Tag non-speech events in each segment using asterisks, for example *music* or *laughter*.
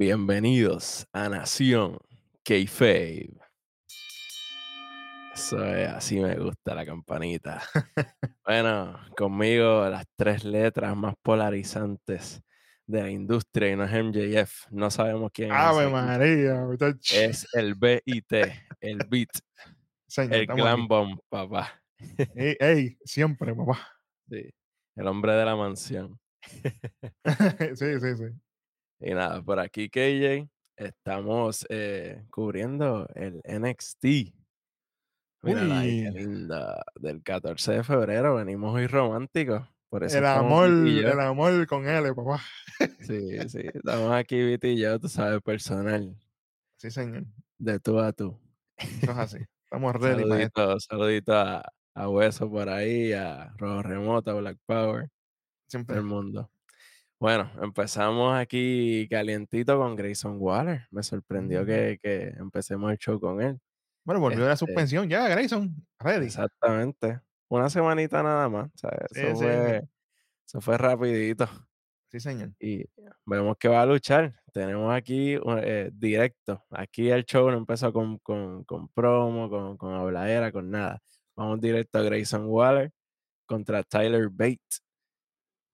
Bienvenidos a Nación Kayfabe. Eso es, así me gusta la campanita. *laughs* bueno, conmigo las tres letras más polarizantes de la industria y no es MJF. No sabemos quién Ave es. María, Es el BIT, el beat, Señor, el glam bomb, papá. Ey, *laughs* ey, siempre, papá. Sí, el hombre de la mansión. *laughs* sí, sí, sí. Y nada, por aquí, KJ, estamos eh, cubriendo el NXT. Mírala ahí, qué linda. Del 14 de febrero venimos hoy románticos. Por eso El amor, el amor con él, papá. Sí, sí. Estamos aquí, Viti y yo, tú sabes, personal. Sí, señor. De tú a tú. Eso es así. Estamos *laughs* ready para esto. Saludito, saludito a, a Hueso por ahí, a Rojo Remota, Black Power, todo Siempre. el mundo. Bueno, empezamos aquí calientito con Grayson Waller. Me sorprendió Mm. que, que empecemos el show con él. Bueno, volvió de la Este, suspensión ya, Grayson. Ready. Exactamente. Una semanita nada más. o sea, Sí, eso, sí, fue, eso fue rapidito. Sí, señor. Y vemos que va a luchar. Tenemos aquí eh, directo. Aquí el show no empezó con, con, con promo, con, con habladera, con nada. Vamos directo a Grayson Waller contra Tyler Bates,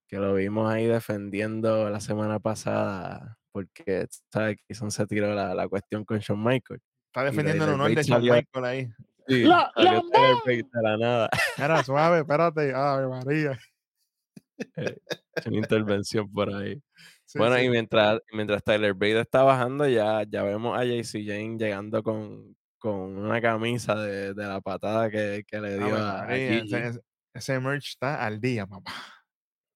que lo vimos ahí defendiendo la semana pasada porque sabes Grayson se tiró la, la cuestión con Shawn Michaels. Está defendiendo el honor de Shawn Michael ahí. Sí, ¡La- la la nada. Era suave, espérate. Ave María. Eh, una intervención por ahí. *laughs* Sí, bueno, sí. y mientras, mientras Tyler Bate está bajando, ya, ya vemos a JC Jane llegando con, con una camisa de, de la patada que, que le dio a, María, ese- ese merch está al día, papá.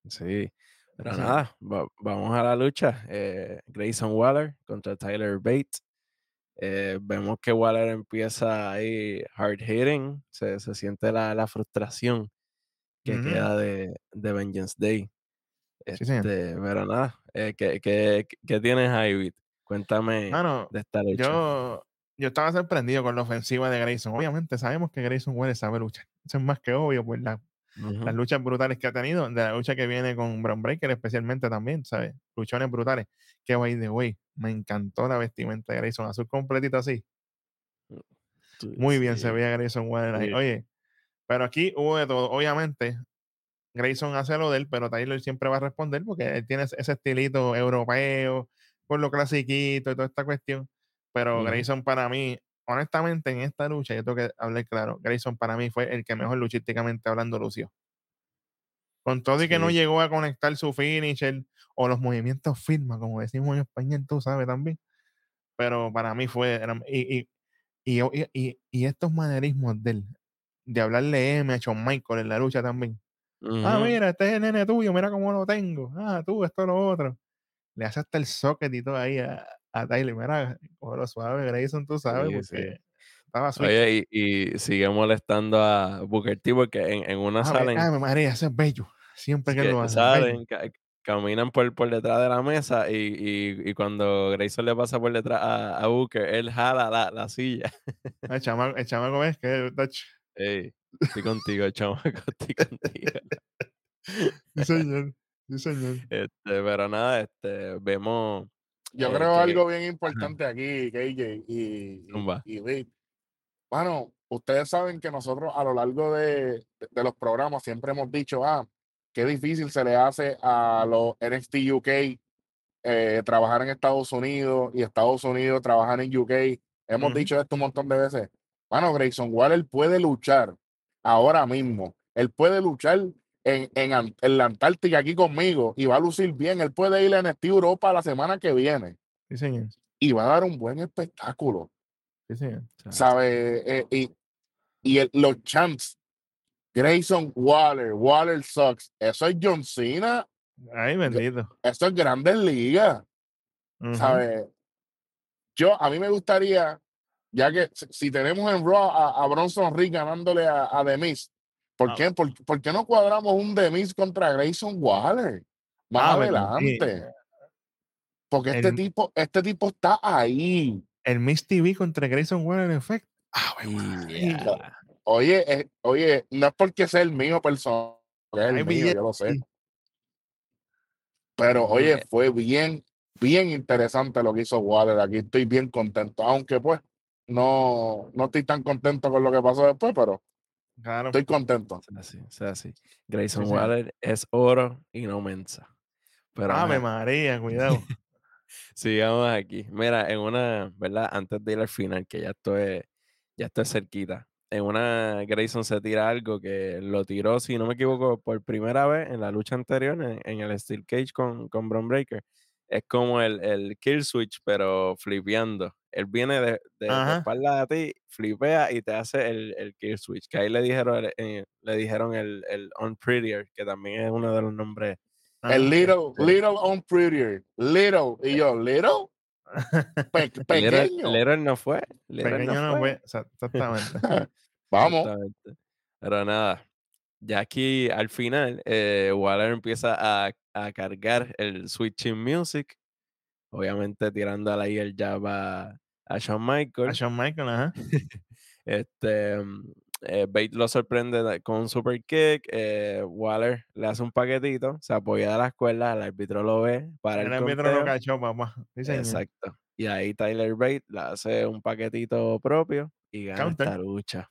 Sí, pero nada, va- vamos a la lucha. Eh, Grayson Waller contra Tyler Bates. Eh, vemos que Waller empieza ahí hard hitting, se, se siente la, la frustración que Ujú. queda de, de Vengeance Day. Sí, señor. Este, pero nada, eh, ¿qué, qué, qué tienes ahí, Vic? Cuéntame Mano, de esta lucha. yo, yo estaba sorprendido con la ofensiva de Grayson. Obviamente sabemos que Grayson Waller sabe luchar. Eso es más que obvio por la- Las luchas brutales que ha tenido, de la lucha que viene con Brown Breaker especialmente también, ¿sabes? Luchones brutales. Que by the way, me encantó la vestimenta de Grayson, azul completito así. sí, Muy bien sí, se veía Grayson Waller ahí. Sí. Oye, pero aquí hubo de todo. Obviamente, Grayson hace lo de él, pero Tyler siempre va a responder porque él tiene ese estilito europeo, por lo clasiquito y toda esta cuestión. Pero. Grayson para mí, honestamente, en esta lucha, yo tengo que hablar claro, Grayson para mí fue el que mejor luchísticamente hablando lució. Con todo y que no llegó a conectar su finisher o los movimientos firma, como decimos en español, tú sabes también. Pero para mí fue. y, y, y, y- estos manerismos de él, de hablarle M a Shawn Michael en la lucha también. Ah, Ujú, mira, este es el nene tuyo, mira cómo lo tengo. Ah, tú, esto, lo otro. Le hace hasta el socket y todo ahí a, a Tyler. Mira, lo suave, Grayson, tú sabes, Sí, sí. porque estaba sweet. Oye, y, y sigue molestando a Booker T porque en, en una Ah, salen, Ave María, ese es bello. Siempre que lo hace. bello. salen, ca- caminan por, por detrás de la mesa y, y, y cuando Grayson le pasa por detrás a, a Booker, él jala la, la silla. El chamaco, el chamaco es que touch. Ey, estoy contigo, chamaco, *laughs* estoy contigo. Sí, señor. Sí, señor. Este, pero nada, este, vemos. Yo eh, creo que- algo bien importante aquí, KJ y, Zumba. y, Vic. Bueno, ustedes saben que nosotros a lo largo de, de- los programas siempre hemos dicho, ah, qué difícil se le hace a los NXT UK eh, trabajar en Estados Unidos y Estados Unidos trabajar en UK. Hemos Ujú. dicho esto un montón de veces. Bueno, Grayson Waller puede luchar ahora mismo. Él puede luchar en, en, en la Antártica aquí conmigo y va a lucir bien. Él puede ir a NXT Europa la semana que viene Sí, señor. y va a dar un buen espectáculo, Sí, señor. ¿sabes? Eh, y y el- los champs, Grayson Waller, Waller Sucks, eso es John Cena, Ay, bendito. eso es Grandes Ligas. ¿sabes? Yo, a mí me gustaría, ya que si, si tenemos en Raw a, a Bronson Reed ganándole a, a The Miz, ¿por, Ah. qué, por, por qué no cuadramos un The Miz contra Grayson Waller más Ah, adelante? Porque este tipo, este tipo está ahí. El Miss TV contra Grayson Waller. Ah, Y No. ya. Oye, eh, oye, no es porque sea el mío personal, es el mío, billetes, yo lo sé. Pero oye, fue bien bien interesante lo que hizo Waller. Aquí estoy bien contento, aunque pues no, no estoy tan contento con lo que pasó después, pero Claro. estoy contento. Así, así. Grayson Sí. Waller es oro y no mensa. Pero Ave ajá, María, cuidado. *laughs* sigamos aquí. Mira, en una, ¿verdad? Antes de ir al final, que ya estoy, ya estoy cerquita. En una, Grayson se tira algo que lo tiró, si no me equivoco, por primera vez en la lucha anterior, en, en el Steel Cage con, con Bron Breaker. Es como el, el kill switch, pero flipeando. Él viene de, de, de espalda a ti, flipea y te hace el, el kill switch. Que ahí le dijeron el, eh, le dijeron el, el Unprettier, que también es uno de los nombres. Ah, El little, este- little on prettier, little, y yo, little, pe- *laughs* pequeño. Little no fue. Little Pequeño no no fue. fue. exa- Exactamente. *laughs* Vamos. Exactamente. Pero nada, ya aquí al final, eh, Waller empieza a, a cargar el Switching Music, obviamente tirando ahí el jab a, a Shawn A Michaels. Shawn Michaels, ajá. *laughs* Este, mm, eh, Bate lo sorprende con un super kick. eh, Waller le hace un paquetito, se apoya de la escuela, el árbitro lo ve para el, El árbitro lo cachó, papá. Sí, señor. Exacto. Y ahí Tyler Bate le hace un paquetito propio y gana Counter. esta lucha.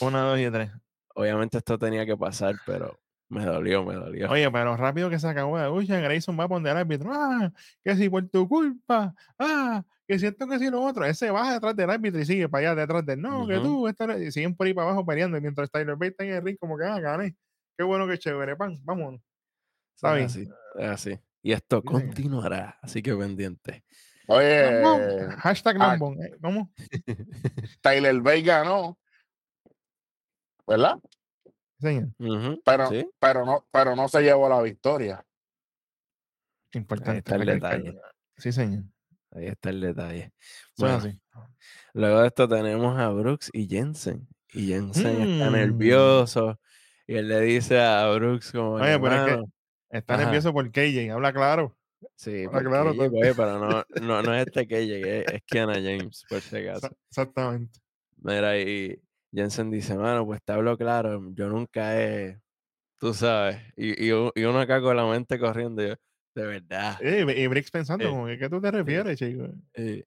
Una, dos y tres. Obviamente esto tenía que pasar, pero me dolió, me dolió. Oye, pero rápido que se acabó la lucha, Grayson va a poner al árbitro. Ah, que si por tu culpa. Ah, que siento que si lo otro. Ese baja detrás del árbitro y sigue para allá detrás del. No, que Ujú. tú. Esto, no-". y siguen por ahí para abajo peleando. Y mientras Tyler Bate está en el ring, como que ah, gané. Qué bueno que chévere, pan. Vámonos. Está es bien. así, así. Y esto continuará, así que pendiente. Oye, Hashtag ah, Lambón. eh, ¿Cómo? Tyler Bate ganó, ¿verdad? Señor. Pero, sí, pero, no, pero no se llevó la victoria. Importante. está el detalle. Sí, señor. ahí está el detalle. Es Bueno, así. luego de esto tenemos a Brooks y Jensen. Y Jensen está Mm. nervioso. Y él le dice a Brooks como Oye, pero es que "Mano, está Ajá. nervioso por KJ. Habla claro. Sí, porque claro, oye, pero no, no, no es este *laughs* que llegué, es Kiana James, por si acaso. Exa- Exactamente. Mira, y Jensen dice, mano, pues te hablo claro, yo nunca he, tú sabes, y, y, uno acá con la mente corriendo, yo, de verdad. Eh, Y, Briggs pensando, Eh, como ¿qué tú te refieres, chico? eh,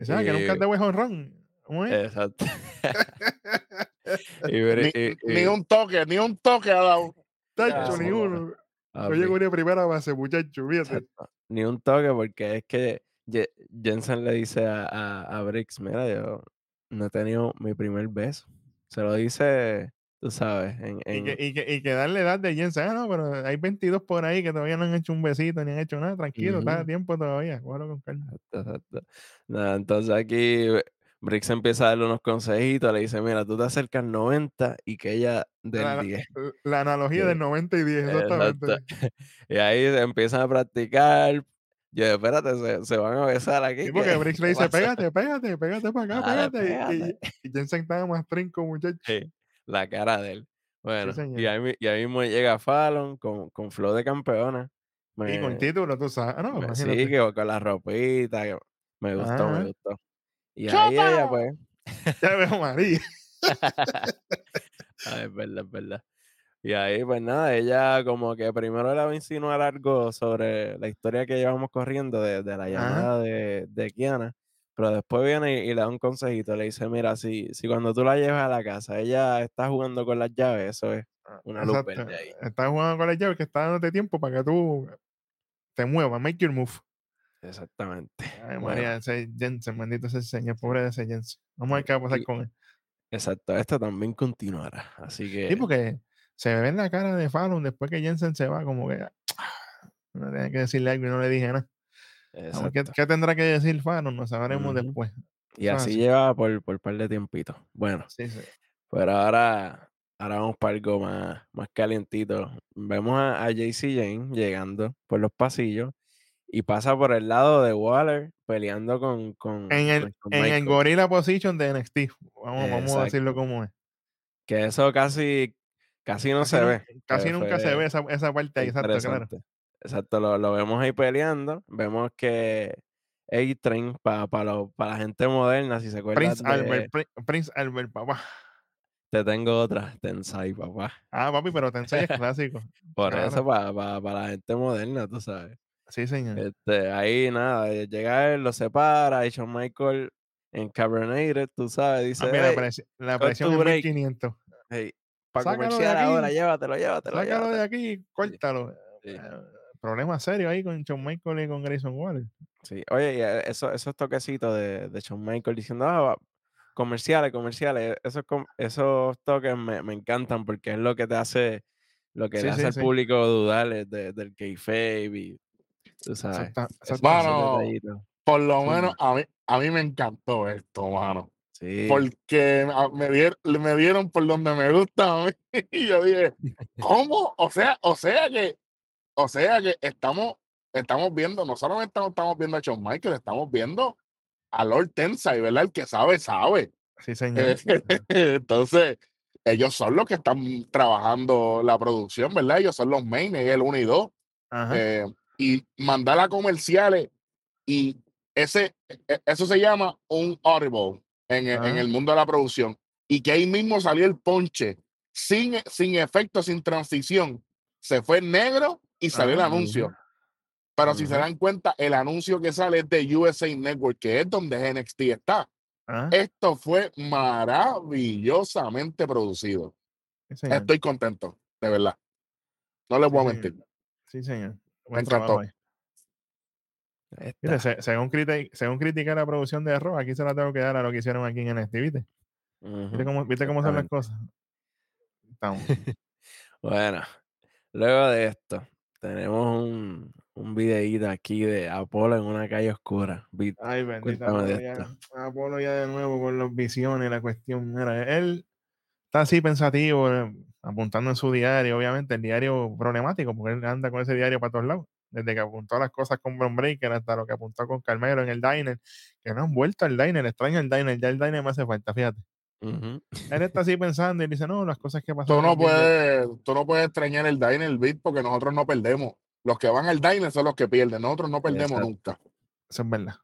¿Sabes que nunca eh, te voy honrón? Exacto. *laughs* y, Ni, un toque, ni un toque ha dado. Tacho, ya, ni no, uno. No papi, llegó ni a primera base, muchacho, fíjate. Ni un toque, porque es que Jensen le dice a, a, a Briggs, mira, yo no he tenido mi primer beso. Se lo dice, tú sabes, en, Y que, y, que, y que darle edad de Jensen, ah, no, pero hay 22 por ahí que todavía no han hecho un besito ni han hecho nada, tranquilo, está a tiempo todavía, cógelo con calma. Exacto, exacto. Nada, entonces aquí Briggs empieza a darle unos consejitos, le dice, mira, tú te acercas 90 y que ella del La, 10. la- analogía Sí. del 90 y 10, Exacto. exactamente. *laughs* Y ahí empiezan a practicar. Yo, espérate, se, se van a besar aquí. Sí, porque ¿qué- Briggs le *laughs* dice, pasó?" pégate, pégate, pégate para acá, Dale, pégate. y- Y, Jensen estaba más trinco, muchacho. Sí, la cara de él. Bueno, y ahí, y ahí mismo llega Fallon con, con flow de campeona. Y con título, tú sabes. Ah, no, me- sí, que con la ropita. que me gustó, me gustó. Y ahí ella, pues. Ya veo María. Ay, *laughs* es verdad, es verdad. Y ahí, pues nada, ella como que primero le va a insinuar algo sobre la historia que llevamos corriendo de, de la llamada de, de Kiana, pero después viene y, y le da un consejito, le dice, mira, si, si cuando tú la llevas a la casa, ella está jugando con las llaves, eso es una luz verde ahí. Estás jugando con la llave que está dándote tiempo para que tú te muevas, make your move. Exactamente. *laughs* Ay, Bueno, María, ese Jensen, bendito el señor, pobre de ese Jensen. Vamos a ver qué va a pasar y- con él. exacto, esto también continuará, así que... Sí, porque se ve en la cara de Fallon después que Jensen se va, como que no tenía que decirle algo y no le dije nada. ¿Qué, qué tendrá que decir Fallon? Lo sabremos después. Y así así. lleva por, por par de tiempitos. Bueno, Sí, sí. Pero ahora, ahora vamos para algo más, más calientito. Vemos a, a JC Jane llegando por los pasillos y pasa por el lado de Waller peleando con, con, En el, con en el. Gorilla Position de NXT. Vamos, vamos a decirlo como es. Que eso casi, casi no Casi, se ve. casi nunca se ve esa, esa parte ahí, exacto, claro. Exacto, lo, lo vemos ahí peleando. Vemos que A-Train, para la gente moderna, si se acuerdan Prince de... Albert, Pri- Prince Albert, papá. Te tengo otra, Tensai, papá. Ah, papi, pero Tensei es *laughs* clásico. Por eso, para la gente moderna, tú sabes. Sí, señor. Este, ahí nada, eh, llega él, lo separa, y Shawn Michael encabernated, tú sabes, dice, Papi, la, "Hey, presi- la presión es break". 1500. hey, para de comercial ahora, llévatelo, llévatelo, Sácalo de llévatelo". aquí, córtalo. sí. Eh, problema serio ahí con Shawn Michael y con Grayson Waller. Sí, oye, y eh, eso, esos toquecitos de, de Michael diciendo, ah, comerciales, comerciales, esos, com- esos toques me, me encantan porque es lo que te hace, lo que Sí, le hace al público dudar de- del kayfabe y, tú sabes, detallitos. Por lo menos a mí, a mí me encantó esto, mano. Sí, Porque me, dier- me dieron por donde me gusta a mí. *laughs* Y yo dije, ¿cómo? O sea, o sea que, o sea que estamos, estamos viendo, no solamente estamos, estamos viendo a Shawn Michael, estamos viendo a Lord Tensai, ¿verdad? El que sabe, sabe. Sí, señor. Eh, *laughs* Entonces, ellos son los que están trabajando la producción, ¿verdad? Ellos son los main, el 1 y 2. Ajá. eh, y mandar a comerciales y ese e- eso se llama un audible en, e- en el mundo de la producción y que ahí mismo salió el ponche sin, sin efecto, sin transición. Se fue negro y salió el anuncio. Pero si se dan cuenta el anuncio que sale es de USA Network que es donde NXT está. Ajá. esto fue maravillosamente producido. Sí, estoy contento de verdad. No les Sí, voy a mentir. Sí, señor. Buen encantó. trabajo ahí. Se- según, criti- según critica la producción de Raw, aquí se la tengo que dar a lo que hicieron aquí en NXT, ¿viste? ¿Viste Ujú. cómo, ¿viste cómo son las cosas? *laughs* Bueno, luego de esto, tenemos un, un videíto aquí de Apolo en una calle oscura. Ay, bendita Apolo ya. Apolo ya de nuevo con las visiones, la cuestión. Mira, él está así pensativo, eh, apuntando en su diario, obviamente, el diario problemático, porque él anda con ese diario para todos lados. Desde que apuntó las cosas con Bron Breaker hasta lo que apuntó con Carmelo en el diner, que no han vuelto al diner, extraño el diner, ya el diner me hace falta, fíjate. Él está así pensando y dice, no, las cosas que Tú pasaron. no en Big Bang". puedes, tú no puedes extrañar el diner beat porque nosotros no perdemos. Los que van al diner son los que pierden. Nosotros no perdemos Exacto. nunca. Eso es verdad.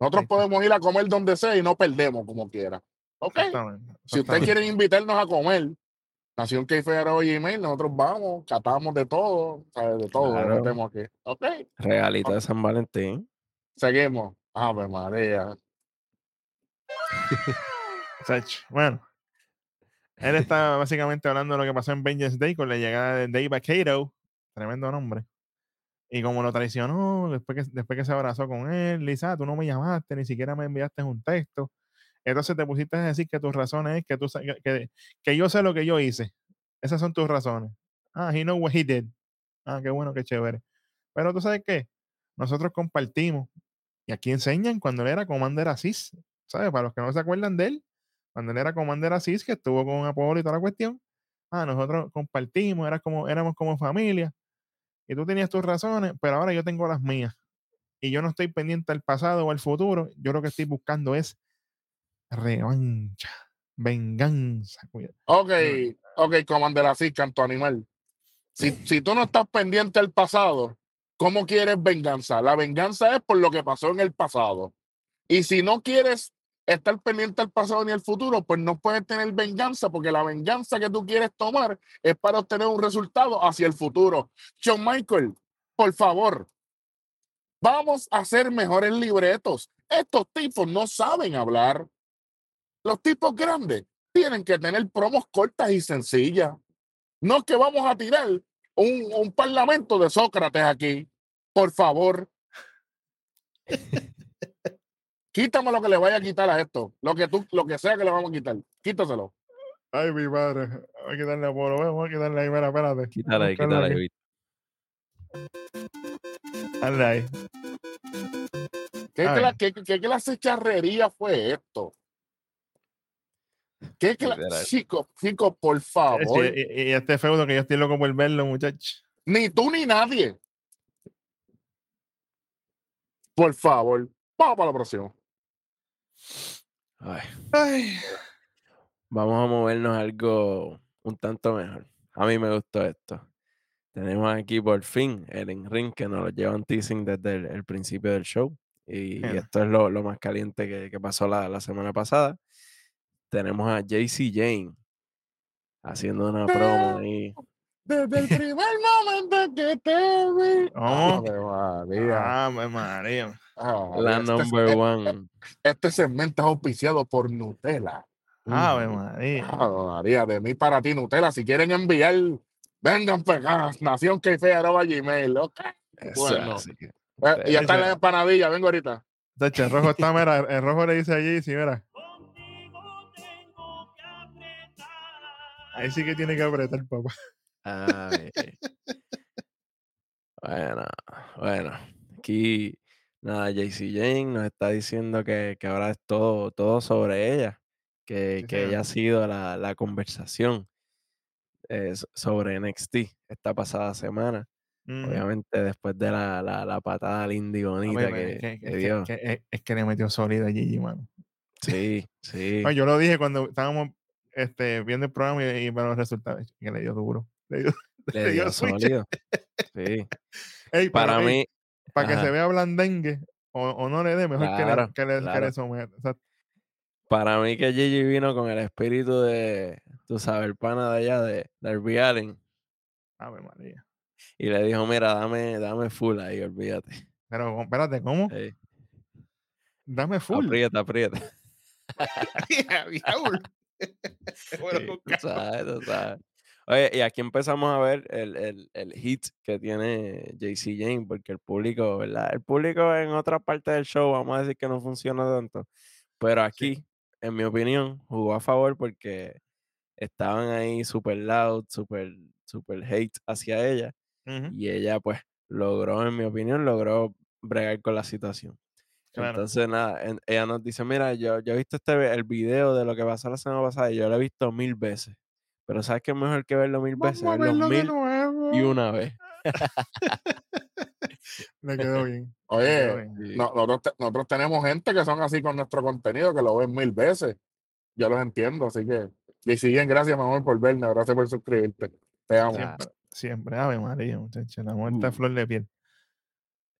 Nosotros podemos ir a comer donde sea y no perdemos como quiera. Ok. Exactamente. Si ustedes quieren invitarnos a comer, Nación Keife y Gmail, nosotros vamos, catamos de todo, ¿sabes? de todo, Claro. metemos aquí. Ok. Regalito de San Valentín. Seguimos. Ave María. *laughs* Bueno, él está básicamente hablando de lo que pasó en Vengeance Day con la llegada de Dave Vaquero, tremendo nombre. Y como lo traicionó, después que, después que se abrazó con él, Lisa, tú no me llamaste, ni siquiera me enviaste un texto. Entonces te pusiste a decir que tus razones es que, tú, que- que yo sé lo que yo hice. Esas son tus razones. Ah, he know what he did. Ah, qué bueno, qué chévere. Pero tú sabes qué? Nosotros compartimos. Y aquí enseñan cuando él era Commander Asís. ¿Sabes? Para los que no se acuerdan de él, cuando él era Commander Asís, que estuvo con Apolo y toda la cuestión. Ah, nosotros compartimos, era como, éramos como familia. Y tú tenías tus razones, pero ahora yo tengo las mías. Y yo no estoy pendiente al pasado o al futuro. Yo lo que estoy buscando es revancha, venganza. cuida- Ok, ok, Commander así, canto animal. Si, si tú no estás pendiente del pasado, ¿cómo quieres venganza? La venganza es por lo que pasó en el pasado. Y si no quieres estar pendiente del pasado ni el futuro, pues no puedes tener venganza, porque la venganza que tú quieres tomar es para obtener un resultado hacia el futuro. John Michael, por favor, vamos a hacer mejores libretos. Estos tipos no saben hablar. Los tipos grandes tienen que tener promos cortas y sencillas. No es que vamos a tirar un, un parlamento de Sócrates aquí. Por favor. Quítame lo que le vaya a quitar a esto. Lo que tú, lo que sea que le vamos a quitar. Quítaselo. Ay, mi madre. Vamos a quitarle a Apolo. Vamos a quitarle ahí. Espera, espérate. Quítale ahí, quítale ahí. Dale ahí. ¿Qué, cla- qué- qué clase de charrería fue esto? ¿Qué. Chico, chico, por Sí, favor. y, y este feudo que yo estoy loco por verlo, muchachos. Ni tú ni nadie. Por favor. Vamos para la próxima. Ay, Ay. vamos a movernos algo un tanto mejor. A mí me gustó esto. Tenemos aquí por fin el in ring que nos lo llevan teasing desde el, el principio del show. Y, esto es lo, lo más caliente que, que pasó la, la semana pasada. Tenemos a JC Jane haciendo una promo ahí. Desde el primer momento que te vi. Ave María. Ave María. Ave La. Este- number este- one. Este segmento es auspiciado por Nutella. Ave Mm. María. Ave María, de mí para ti, Nutella. Si quieren enviar, vengan pegadas. Nación que gmail. ok. Eso Bueno. Eh, y ya están las empanadillas, vengo ahorita. Tacho, el rojo está, mira, el rojo le dice allí, sí, mira. Ahí sí que tiene que apretar, papá. Ay. bueno, bueno. Aquí, nada, JC Jane nos está diciendo que, que ahora es todo, todo sobre ella. Que, que ella ha sido la, la conversación eh, so- sobre NXT esta pasada semana. Obviamente, después de la, la, la patada linda y bonita que, que, dio. es- que le metió sólido a Gigi, mano. Sí, sí. Yo lo dije cuando estábamos este, viendo el programa y, y para los resultados, que le dio duro. Le dio, *laughs* Le le dio dio sólido. *laughs* Sí. Ey, pero, Para ey, mí, para que se vea blandengue o, o no le dé, mejor que le, Claro, que le, que claro. le someta. O sea, Para mí que Gigi vino con el espíritu de, tú sabes, el pana de allá de Darby Allin Ave María. y le dijo, mira, dame, dame full ahí, olvídate. Pero espérate, ¿cómo? Dame full. aprieta, aprieta. *laughs* Diablo. *laughs* Bueno, Sí, con tú sabes, tú sabes. Oye, y aquí empezamos a ver el, el, el hit que tiene JC Jane, porque el público, ¿verdad? El público en otra parte del show, vamos a decir que no funciona tanto, pero aquí, en mi opinión, jugó a favor porque estaban ahí super loud, super, super hate hacia ella, Ujú, y ella pues logró, en mi opinión, logró bregar con la situación. Claro. Entonces, nada, en- ella nos dice, mira, yo, yo he visto este, el video de lo que pasó la semana pasada y yo lo he visto mil veces. Pero ¿sabes qué es mejor que verlo mil veces? Vamos a Verlo de mil nuevo. y una vez. *laughs* Le quedó bien. quedó Oye, bien. Sí. no- nosotros, te- nosotros tenemos gente que son así con nuestro contenido, que lo ven mil veces. Yo los entiendo, así que. Y siguen, gracias, mi amor, por verme. Gracias por suscribirte. Te amo. Siempre, siempre. Ave María, muchacho. La muerte Uh. flor de piel.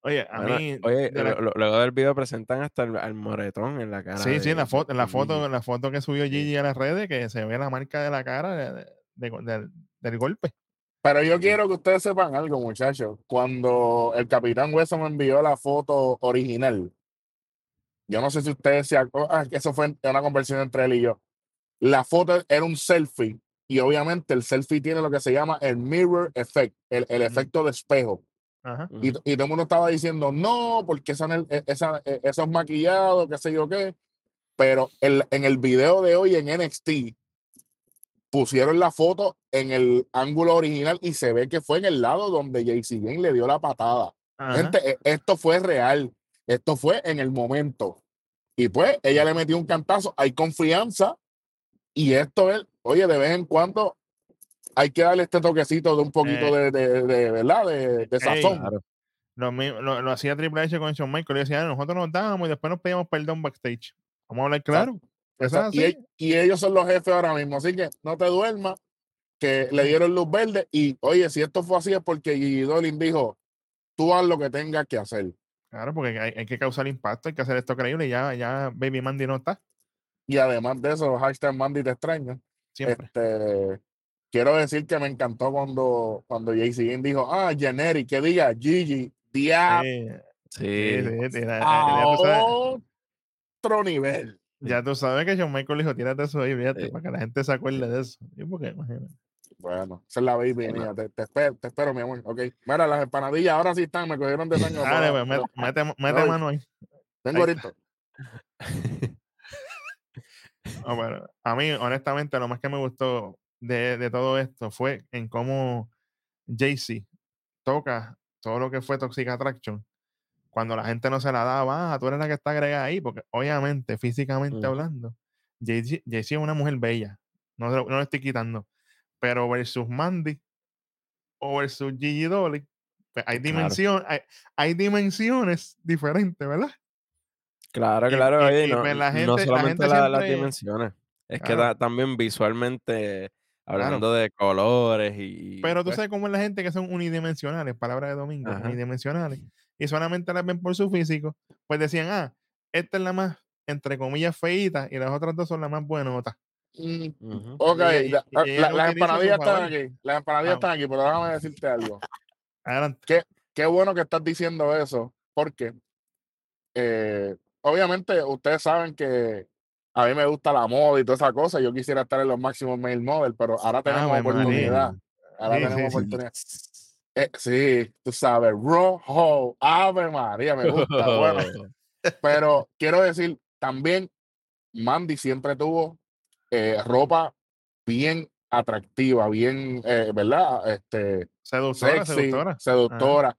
Oye, a Bueno, mí. oye, de la- lo- lo- luego del video presentan hasta el, al moretón en la cara. sí, sí, en la foto, en la foto, en la foto que subió. Gigi a las redes, que se ve la marca de la cara de- de- de- del, del golpe. Pero yo quiero que ustedes sepan algo, muchachos. Cuando el Capitán Hueso me envió la foto original, yo no sé si ustedes se acuerdan, que eso fue una conversación entre él y yo. La foto era un selfie y obviamente el selfie tiene lo que se llama el mirror effect, el, el efecto de espejo. Ajá. Y, y todo el mundo estaba diciendo, no, porque esa, e- esa, e- eso es maquillado, qué sé yo qué. Pero el- en el video de hoy en NXT pusieron la foto en el ángulo original y se ve que fue en el lado donde JC Jane le dio la patada. Ajá. Gente, e- esto fue real. Esto fue en el momento. Y pues ella le metió un cantazo. Hay confianza. Y esto es, oye, de vez en cuando hay que darle este toquecito de un poquito de, de, de- ¿verdad? De, de sazón. Lo, lo, lo hacía Triple H con Shawn Michaels. Y decía, "Ah, nosotros nos dábamos y después nos pedíamos perdón backstage. Vamos a hablar claro. Exacto. Y, e- y ellos son los jefes ahora mismo. Así que no te duermas, que le dieron luz verde. Y oye, si esto fue así es porque Gigi Dolin dijo, tú haz lo que tengas que hacer. Claro, porque hay, hay que causar impacto, hay que hacer esto creíble. y Ya, ya Baby Mandy no está. Y además de eso, hashtag Mandy te extraña. Siempre. Este, quiero decir que me encantó cuando, cuando JC Jane dijo, ah, Generic, que diga Gigi, dia Sí, Sí. tira- a otro nivel. ya tú sabes que Shawn Michaels dijo, tírate eso ahí, fíjate, Sí. para que la gente se acuerde de eso. Sí, porque imagínate. Bueno, esa es la baby Sí, mía. Te, te espero, te espero, mi amor. Ok. Mira, las empanadillas ahora sí están, me cogieron de sangre. Dale, pues, mete, mano ahí. Vengo ahí ahorita. *laughs* No, pero a mí, honestamente, lo más que me gustó de, de todo esto fue en cómo Jay-Z toca todo lo que fue Toxic Attraction. Cuando la gente no se la daba, ah, tú eres la que está agregada ahí, porque obviamente, físicamente Mm. hablando, Jay-Z es una mujer bella. No, no lo estoy quitando. Pero versus Mandy o versus Gigi Dolly, pues hay, Claro. dimensión, hay, hay dimensiones diferentes, ¿verdad? Claro, Y- claro, y- oye, y no, la solamente gente la- las dimensiones, es que ta- también visualmente, Claro. hablando de colores y... Pero tú pues, sabes cómo es la gente que son unidimensionales, palabra de domingo, Ajá. unidimensionales, y solamente las ven por su físico, pues decían, ah, esta es la más, entre comillas, feíta, y las otras dos son las más buenotas. Mm, ok, Y la- y- la- las empanadillas están aquí. Las empanadillas Ah. están aquí, pero déjame decirte algo. *laughs* Adelante. Qué bueno que estás diciendo eso, porque eh, obviamente ustedes saben que a mí me gusta la moda y toda esa cosa. Yo quisiera estar en los máximos mail model, pero ahora tenemos Ave oportunidad. Ahora Sí, tenemos sí. oportunidad. Eh, sí, tú sabes, rojo, Ave María, me gusta. Bueno, *laughs* pero quiero decir, también Mandy siempre tuvo eh, ropa bien atractiva, bien, eh, ¿verdad? Este, Seductora, sexy, seductora. seductora.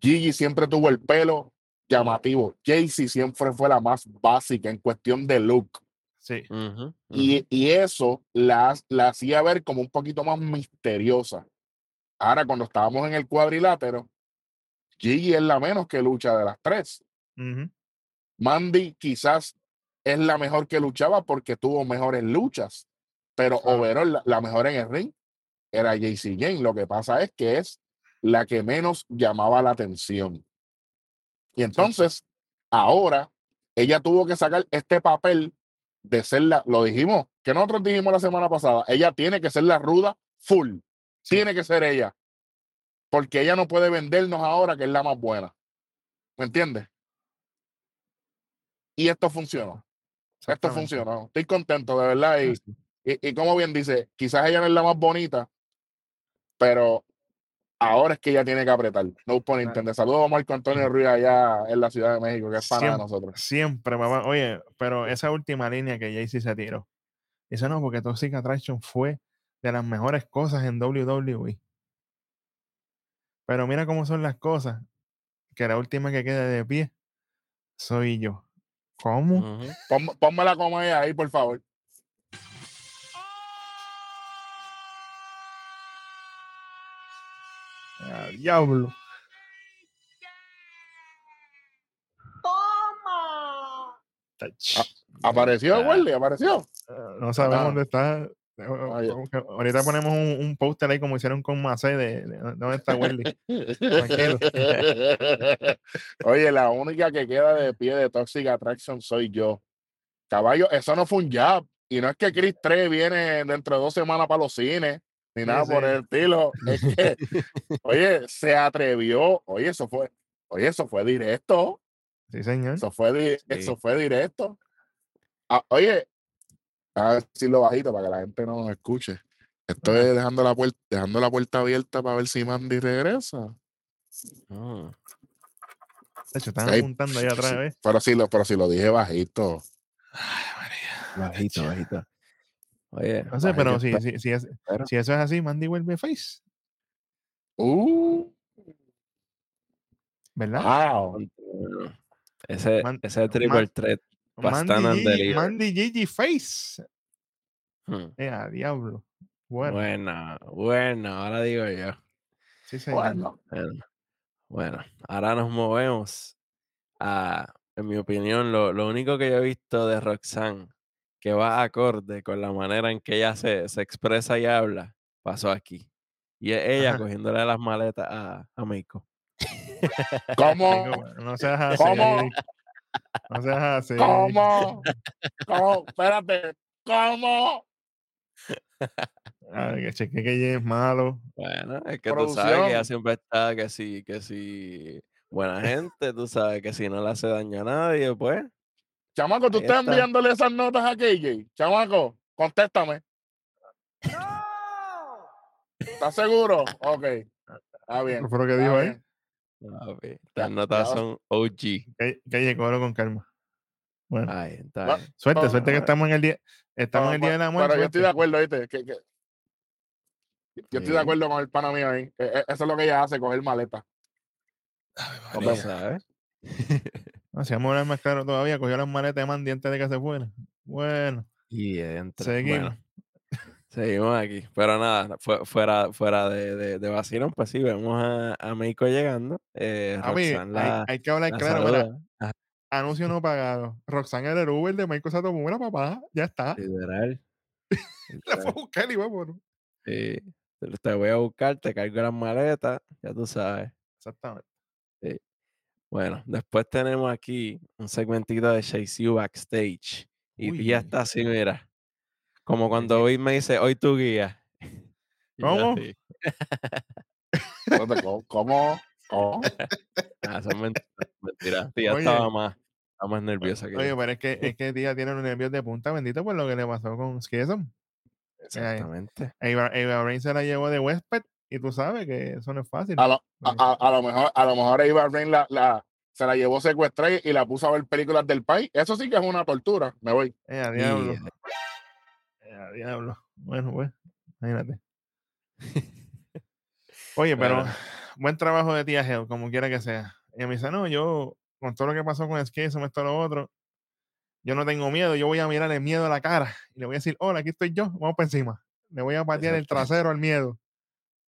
Gigi siempre tuvo el pelo llamativo. Jaycee siempre fue la más básica en cuestión de look. Sí. Y, y eso la, la hacía ver como un poquito más misteriosa. Ahora, cuando estábamos en el cuadrilátero, Gigi es la menos que lucha de las tres. Mandy quizás es la mejor que luchaba porque tuvo mejores luchas, pero overall la, la mejor en el ring era JC Jane. Lo que pasa es que es la que menos llamaba la atención. Y entonces, ahora ella tuvo que sacar este papel de ser la, lo dijimos, que nosotros dijimos la semana pasada, ella tiene que ser la ruda full, Sí. tiene que ser ella, porque ella no puede vendernos ahora que es la más buena. ¿Me entiendes? Y esto funcionó. Esto funcionó. Estoy contento, de verdad. Y, y como bien dice, quizás ella no es la más bonita, pero ahora es que ella tiene que apretar. No pone intender. Saludos a Marco Antonio Ruiz allá en la Ciudad de México, que es pana de Siempre. nosotros. Siempre, papá. Oye, pero esa última línea que Jaycee se tiró. Eso no, porque Toxic Attraction fue de las mejores cosas en WWE. Pero mira cómo son las cosas. Que la última que quede de pie soy yo. ¿Cómo? Ujú. Pon- Ponme la coma ahí, por favor. Ah, diablo. Apareció, Ah. Welly, apareció. Eh, No sabemos Ah. dónde está. Ahorita ponemos un, un póster ahí como hicieron con Macé de, de- de dónde está Welly. *laughs* Oye, la única que queda de pie de Toxic Attraction soy yo. Caballo, eso no fue un jab. Y no es que Chris 3 viene dentro de dos semanas para los cines, ni Sí, nada por sí. el estilo. Es que, *laughs* oye, se atrevió. Oye, eso fue, oye, eso fue directo. Sí, señor. Eso fue, di- Sí. eso fue directo. Ah, oye, a decirlo bajito para que la gente no nos escuche. Estoy dejando la puerta, dejando la puerta abierta para ver si Mandy regresa. Mm. De hecho, están apuntando ahí atrás, ¿ves? pero si lo, pero si lo dije bajito. Bajito, bajito. Oye, No sé, pero si, si, si, es- pero- si eso es así, Mandy vuelve face, Uh, ¿verdad? wow. Ese, Man- ese triple man- threat. Bastante Mandy Gigi. Mandy Gigi face. hmm, Eh, a diablo. Bueno, Bueno, bueno, ahora digo yo. sí, señor. Bueno, Bueno, bueno, ahora nos movemos a, en mi opinión, lo, lo único que yo he visto de Roxanne que va acorde con la manera en que ella se, se expresa y habla, pasó aquí. Y es ella Ajá. cogiéndole las maletas a, a Meiko. ¿cómo? *laughs* No seas así. ¿Cómo? No seas así. ¿Cómo? ¿Cómo? Espérate. ¿Cómo? Ay, que cheque que ella es malo. Bueno, es que tú sabes que ella siempre está que sí, que sí, buena gente, tú sabes que si no le hace daño a nadie, pues. Chamaco, ¿tú Ahí estás está. enviándole esas notas a KJ? Chamaco, contéstame. ¿Estás seguro? Ok. *laughs* Está bien. ¿Qué fue lo que dijo ahí? Ya- Las notas son OG. Ella cobro con calma. Bueno, Ay, está suerte, no, suerte que no, estamos en el día, estamos No, en el día del amor. Pero yo estoy de acuerdo, ¿viste? Que, que- Yo estoy de acuerdo con el pana mío ahí. E- e- Eso es lo que ella hace, coger maleta. Vemos. sabes. No, si vamos a hablar más claro todavía, cogió las maletas de Mandy antes de que se fuera. Bueno, Y dentro. seguimos. Bueno, seguimos aquí. Pero nada, fu- fuera, fuera de, de, de vacilón, pues sí, vemos a, a Meiko llegando. Eh, Roxanne hay, la, hay que hablar la claro. mira, anuncio no pagado. Roxanne era el Uber de Michael Satomura, papá. Ya está. literal. *laughs* La fue a buscar y vámonos. Sí. Te voy a buscar, te cargo las maletas, ya tú sabes. Exactamente. Bueno, después tenemos aquí un segmentito de Chase You backstage. Y Uy. Pia está así, mira. Como cuando hoy me dice, hoy tu guía. *laughs* ¿Cómo? ¿Cómo? ¿Cómo? "Ah, son mentiras. mentiras". Tía Oye. estaba más, estaba más nerviosa que Oye, yo. pero es que, es *laughs* que tía tiene los nervios de punta, bendito por lo que le pasó con Schism. Exactamente. Ava, Ava Rain se la llevó de Westpet y tú sabes que eso no es fácil. A lo, a, a- a lo mejor, a lo mejor Eva Rain la, la, se la llevó secuestrada y la puso a ver películas del país. Eso sí que es una tortura. Me voy. Eh, a diablo. eh, a diablo. Bueno, pues, imagínate. Oye, *laughs* pero Bueno. buen trabajo de tía Hell, como quiera que sea. Y me dice, no, yo, con todo lo que pasó con Schism, esto, lo otro, yo no tengo miedo, yo voy a mirar el miedo a la cara y le voy a decir, hola, aquí estoy yo, vamos para encima. Le voy a patear el trasero al miedo.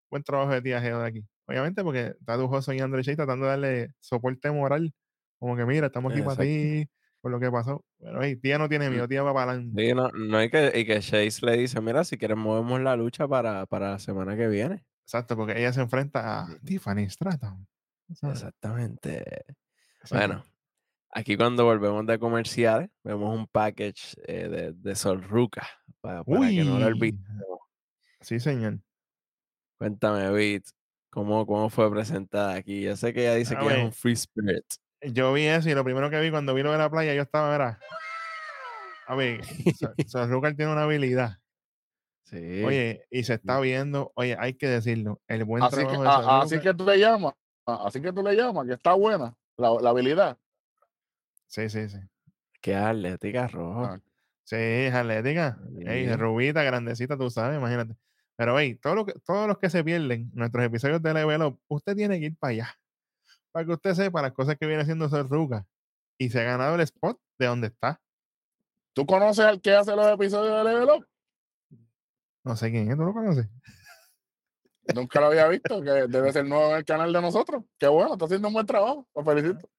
Buen trabajo de tía Hell de aquí. Obviamente, porque está Dujoso y André Shea tratando de darle soporte moral. Como que, mira, estamos aquí para ti, por lo que pasó. Pero, hey, tía no tiene miedo, tía va para adelante. Sí, no, no hay que, y que Chase le dice, mira, si quieres movemos la lucha para, para la semana que viene. Exacto, porque ella se enfrenta a. Tiffany Stratton. Exactamente. Bueno, aquí cuando volvemos de comerciales, vemos un package eh, de, de Sol Ruca, para, para que no lo olvidemos. Sí, señor. Cuéntame, Beat, ¿cómo, ¿cómo fue presentada aquí? Yo sé que ella dice A que es ver. un free spirit. Yo vi eso y lo primero que vi cuando vi lo de la playa, yo estaba, era. A ver, Sorrucar *laughs* tiene una habilidad. Sí. Oye, y se está viendo, oye, hay que decirlo, el buen Así que, trabajo de a- así que tú le llamas. Así que tú le llamas, que está buena la, la habilidad. Sí, sí, sí. Qué atlética rojo. Ah. Sí, es atlética. Ey, rubita, grandecita, tú sabes, imagínate. Pero, hey, todo lo que, todos los que se pierden nuestros episodios de Level Up, usted tiene que ir para allá. Para que usted sepa las cosas que viene haciendo Sorruca. Y se ha ganado el spot de donde está. ¿Tú conoces al que hace los episodios de Level Up? No sé quién es, ¿tú lo conoces? Nunca lo había visto, que *laughs* debe ser nuevo en el canal de nosotros. Qué bueno, está haciendo un buen trabajo. Lo felicito.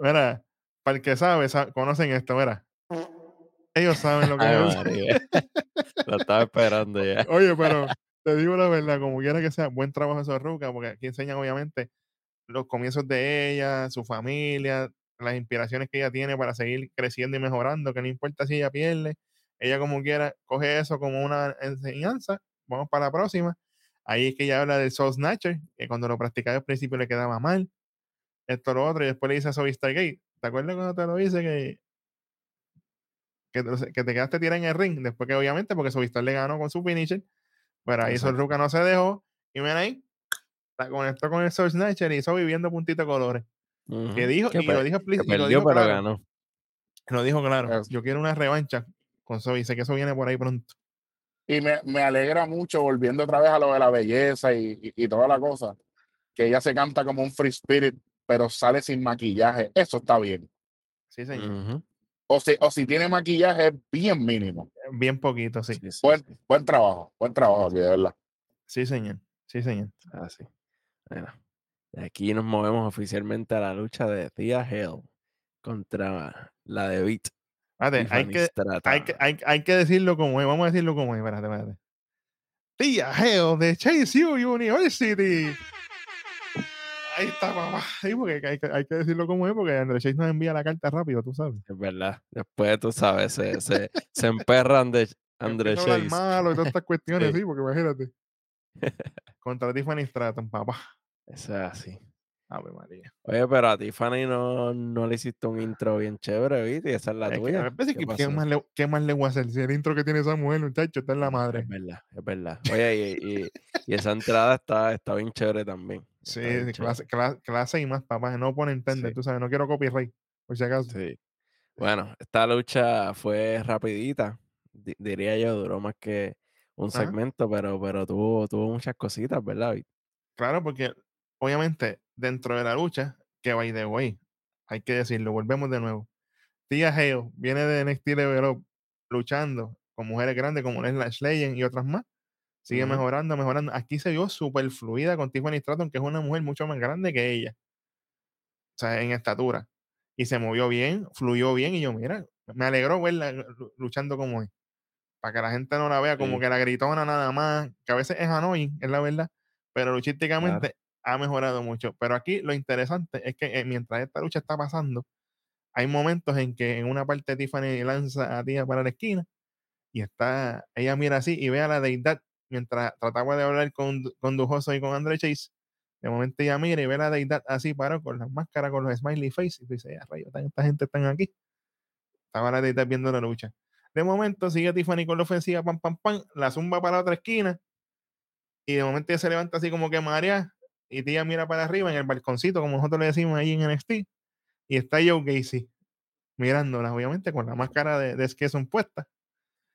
Mira, para el que sabe, sa- conocen esto, mira. Ellos saben lo que Ay. Lo *laughs* estaba esperando ya. Oye, pero *laughs* te digo la verdad, como quiera que sea, buen trabajo de Sorruca, porque aquí enseñan obviamente los comienzos de ella, su familia, las inspiraciones que ella tiene para seguir creciendo y mejorando, que no importa si ella pierde, ella como quiera coge eso como una enseñanza, vamos para la próxima. Ahí es que ella habla del Soul Snatcher, que cuando lo practicaba al principio le quedaba mal, esto, lo otro, y después le dice a Soul Stargate, ¿te acuerdas cuando te lo dice que que te, que te quedaste tirada en el ring, después que obviamente porque Sovistar le ganó con su finisher, pero ahí Exacto. Sorruca no se dejó, y mira ahí, la conectó con el Soul Snatcher y hizo viviendo puntito de colores. Ujú. Que dijo, y lo dijo, explícito, lo dijo pero claro, ganó. lo dijo claro, yo quiero una revancha con Soy, y sé que eso viene por ahí pronto. Y me, me alegra mucho, volviendo otra vez a lo de la belleza y, y- y toda la cosa, que ella se canta como un free spirit, pero sale sin maquillaje. Eso está bien. Sí, señor. Ujú. O si, o si tiene maquillaje, es bien mínimo. Bien poquito, sí. Sí, sí, Buen, sí. buen trabajo, buen trabajo aquí, de verdad. Sí, señor. Sí, señor. Así. Bueno, de aquí nos movemos oficialmente a la lucha de Thea Hell contra la de Beat. Fíjate, hay que, hay, que, hay, hay que decirlo como es, vamos a decirlo como es, espérate, espérate. Tía Hell de Chase U University. Ahí está, papá. *laughs* Sí, porque hay que, hay que decirlo como es, porque André Chase nos envía la carta rápido, tú sabes. Es verdad. Después, tú sabes, se, se, se emperran de André *laughs* Empieza a hablar Chase. malo y todas estas *laughs* cuestiones, Sí. sí, porque imagínate. Contra Tiffany Stratton, papá. Eso es así. Ave María. Oye, pero a Tiffany no, no le hiciste un intro bien chévere, ¿viste? Y esa es la Es tuya. pues, ¿Qué más le, ¿Qué más le voy a hacer? Si el intro que tiene esa mujer, muchacho, está en la madre. Es verdad, es verdad. Oye, y, y- y esa entrada está, está bien chévere también. Sí, clase, cla- clase y más, papá. No pone entender, Sí. tú sabes, no quiero copyright, por si acaso. Sí. Bueno, esta lucha fue rapidita. di- diría yo, duró más que un Ajá. segmento, pero, pero tuvo, tuvo muchas cositas, ¿verdad? Claro, porque obviamente dentro de la lucha, que by the way, hay que decirlo, volvemos de nuevo. Tia Hale viene de NXT Level Up luchando con mujeres grandes como es Lash Legend y otras más. Sigue mejorando, mejorando. Aquí se vio súper fluida con Tiffany Stratton, que es una mujer mucho más grande que ella. O sea, en estatura. Y se movió bien, fluyó bien. Y yo, mira, me alegró verla lu- luchando como es. Para que la gente no la vea como Sí. que la gritona nada más, que a veces es annoying, es la verdad. Pero luchísticamente ha mejorado mucho. Pero aquí lo interesante es que eh, mientras esta lucha está pasando, hay momentos en que en una parte Tiffany lanza a Tia para la esquina y está, ella mira así y ve a la deidad mientras trataba de hablar con, con Dujoso y con Andre Chase. De momento ella mira y ve a la deidad así parado con las máscaras, con los smiley face y dice, ya rayo, esta gente están aquí. Estaba la deidad viendo la lucha. De momento sigue Tiffany con la ofensiva, pam, pam, pam, la zumba para la otra esquina y de momento ella se levanta así como que María y tía mira para arriba en el balconcito, como nosotros le decimos ahí en NXT, y está Joe Gacy mirándola, obviamente con la máscara de, de son puesta.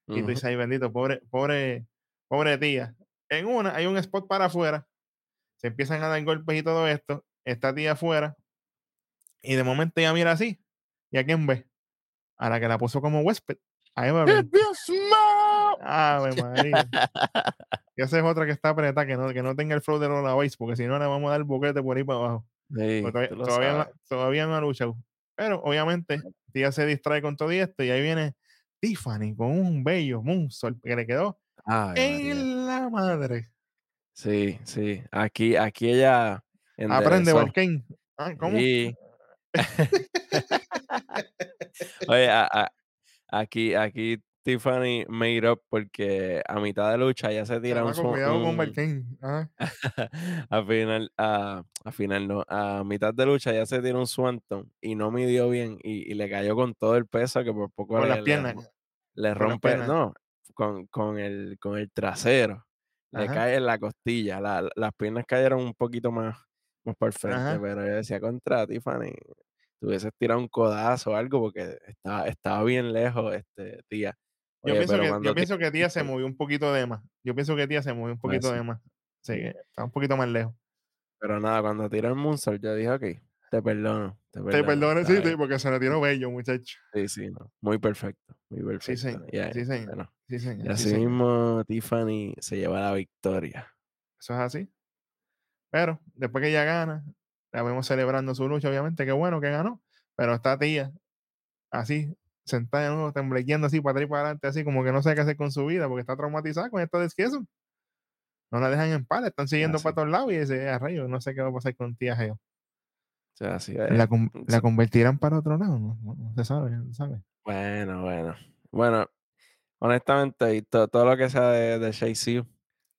Y tú dices, ay bendito, pobre, pobre, pobre tía. En una hay un spot para afuera, se empiezan a dar golpes y todo esto, esta tía afuera, y de momento ella mira así, ¿y a quién ve? A la que la puso como huésped, a Eva. Ave María. *laughs* y esa es otra que está apretada, que no, que no tenga el flow de Lola Vice, porque si no le vamos a dar boquete por ahí para abajo. todavía, todavía, no, ha luchado. Pero obviamente, tía se distrae con todo esto y ahí viene Tiffany con un bello moonsault que le quedó en la madre. Sí, sí. Aquí, aquí ella. Aprende, Valken. Ah, ¿Cómo? *laughs* Oye, aquí, aquí Tiffany made up porque a mitad de lucha ya se tira un, cuidado con a *laughs* final, a, a, final no, a mitad de lucha ya se tira un swanton y no midió bien y, y le cayó con todo el peso que por poco con le, las piernas. Le, rompe, no, con, con, el, con el trasero. Le cae en la costilla. La, las piernas cayeron un poquito más, más por frente, pero yo decía contra Tiffany, tuvieses tirado un codazo o algo porque estaba, estaba bien lejos, este, tía yo, pienso que, yo pienso que tía se movió un poquito de más. Yo pienso que tía se movió un poquito de más. Sí, está un poquito más lejos. Pero nada, cuando tiró el Moonsault, yo dije, ok, te perdono. Te perdono, te perdono sí, sí, porque se lo tiró bello, muchacho. Sí, sí, no. Muy perfecto. Muy perfecto. Sí, señor. sí, señor. sí, señor. Y así mismo Tiffany se lleva la victoria. Eso es así. Pero después que ella gana, la vemos celebrando su lucha, obviamente, qué bueno que ganó. Pero está tía, así, sentada nuevo, temblequeando así para atrás y para adelante, así como que no sabe qué hacer con su vida porque está traumatizada con esto de esquezo. No la dejan en paz, están siguiendo para todos lados y dice, a rayo, no sé qué va a pasar con tía Geo. O sea, así la, la, convertirán para otro lado, no, se sabe, no se sabe. Bueno, bueno. Bueno, honestamente, todo, todo lo que sea de, de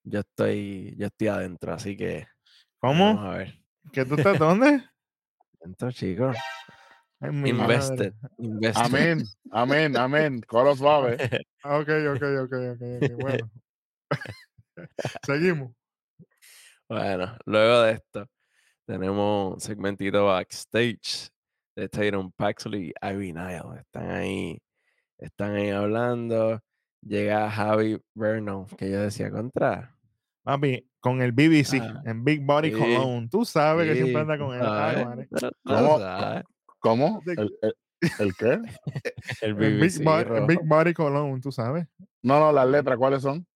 yo estoy, yo estoy adentro, así que. ¿Cómo? Vamos a ver. ¿Que tú estás *laughs* dónde? Adentro, chicos. Invested, invested. Amén, amén, amén. Colo suave. *laughs* ok, ok, ok, ok, Bueno. *laughs* Seguimos. Bueno, luego de esto, tenemos un segmentito backstage de Tatum Paxley y Ivy Nile. Están ahí, están ahí hablando. Llega Javi Vernon, que yo decía contra. Papi, con el BBC, ah, en Big Body Cologne. Tú sabes que siempre anda con él. Ay, ¿Cómo? ¿El, el, qué? *laughs* el, BBC, el Big, Body Cologne, tú sabes. No, no, las letras, ¿cuáles son?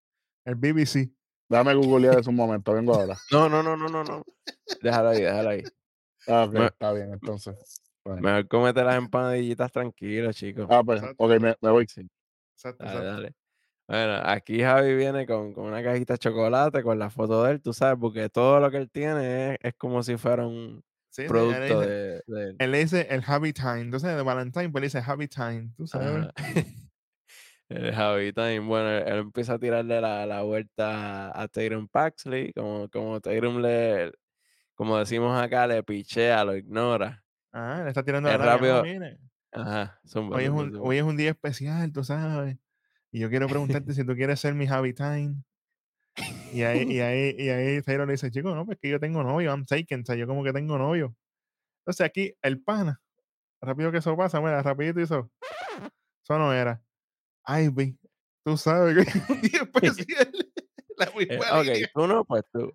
El BBC. Dame googlear eso un momento, vengo ahora. No, no, no, no, no, no. Déjalo ahí, déjalo ahí. Ah, ok, está bien, entonces. Mejor comete las empanadillitas tranquilo, chicos. Ah, pues, ok, me, me voy. Sí. Exacto, dale, dale. Bueno, aquí Javi viene con, con, una cajita de chocolate, con la foto de él, tú sabes, porque todo lo que él tiene es, es como si fuera un, producto de, él. Él dice el Happy Time. Entonces, de Valentine, pues dice Happy Time. Tú sabes. *laughs* el Time. Bueno, él, empieza a tirarle la, la vuelta a Tatum Paxley. Como, como Tatum le, como decimos acá, le pichea, lo ignora. Ah, le está tirando la rápido. Ajá, hoy, es un, hoy es un día especial, tú sabes. Y yo quiero preguntarte *laughs* si tú quieres ser mi Time. Y ahí, y ahí, y ahí Taylor le dice, chico, no, pues que yo tengo novio, I'm taken, o sea, yo como que tengo novio. Entonces aquí, el pana, rápido que eso pasa, mira, rapidito hizo, eso no era. Ivy, tú sabes que es un día especial. La eh, ok, tú no, pues tú.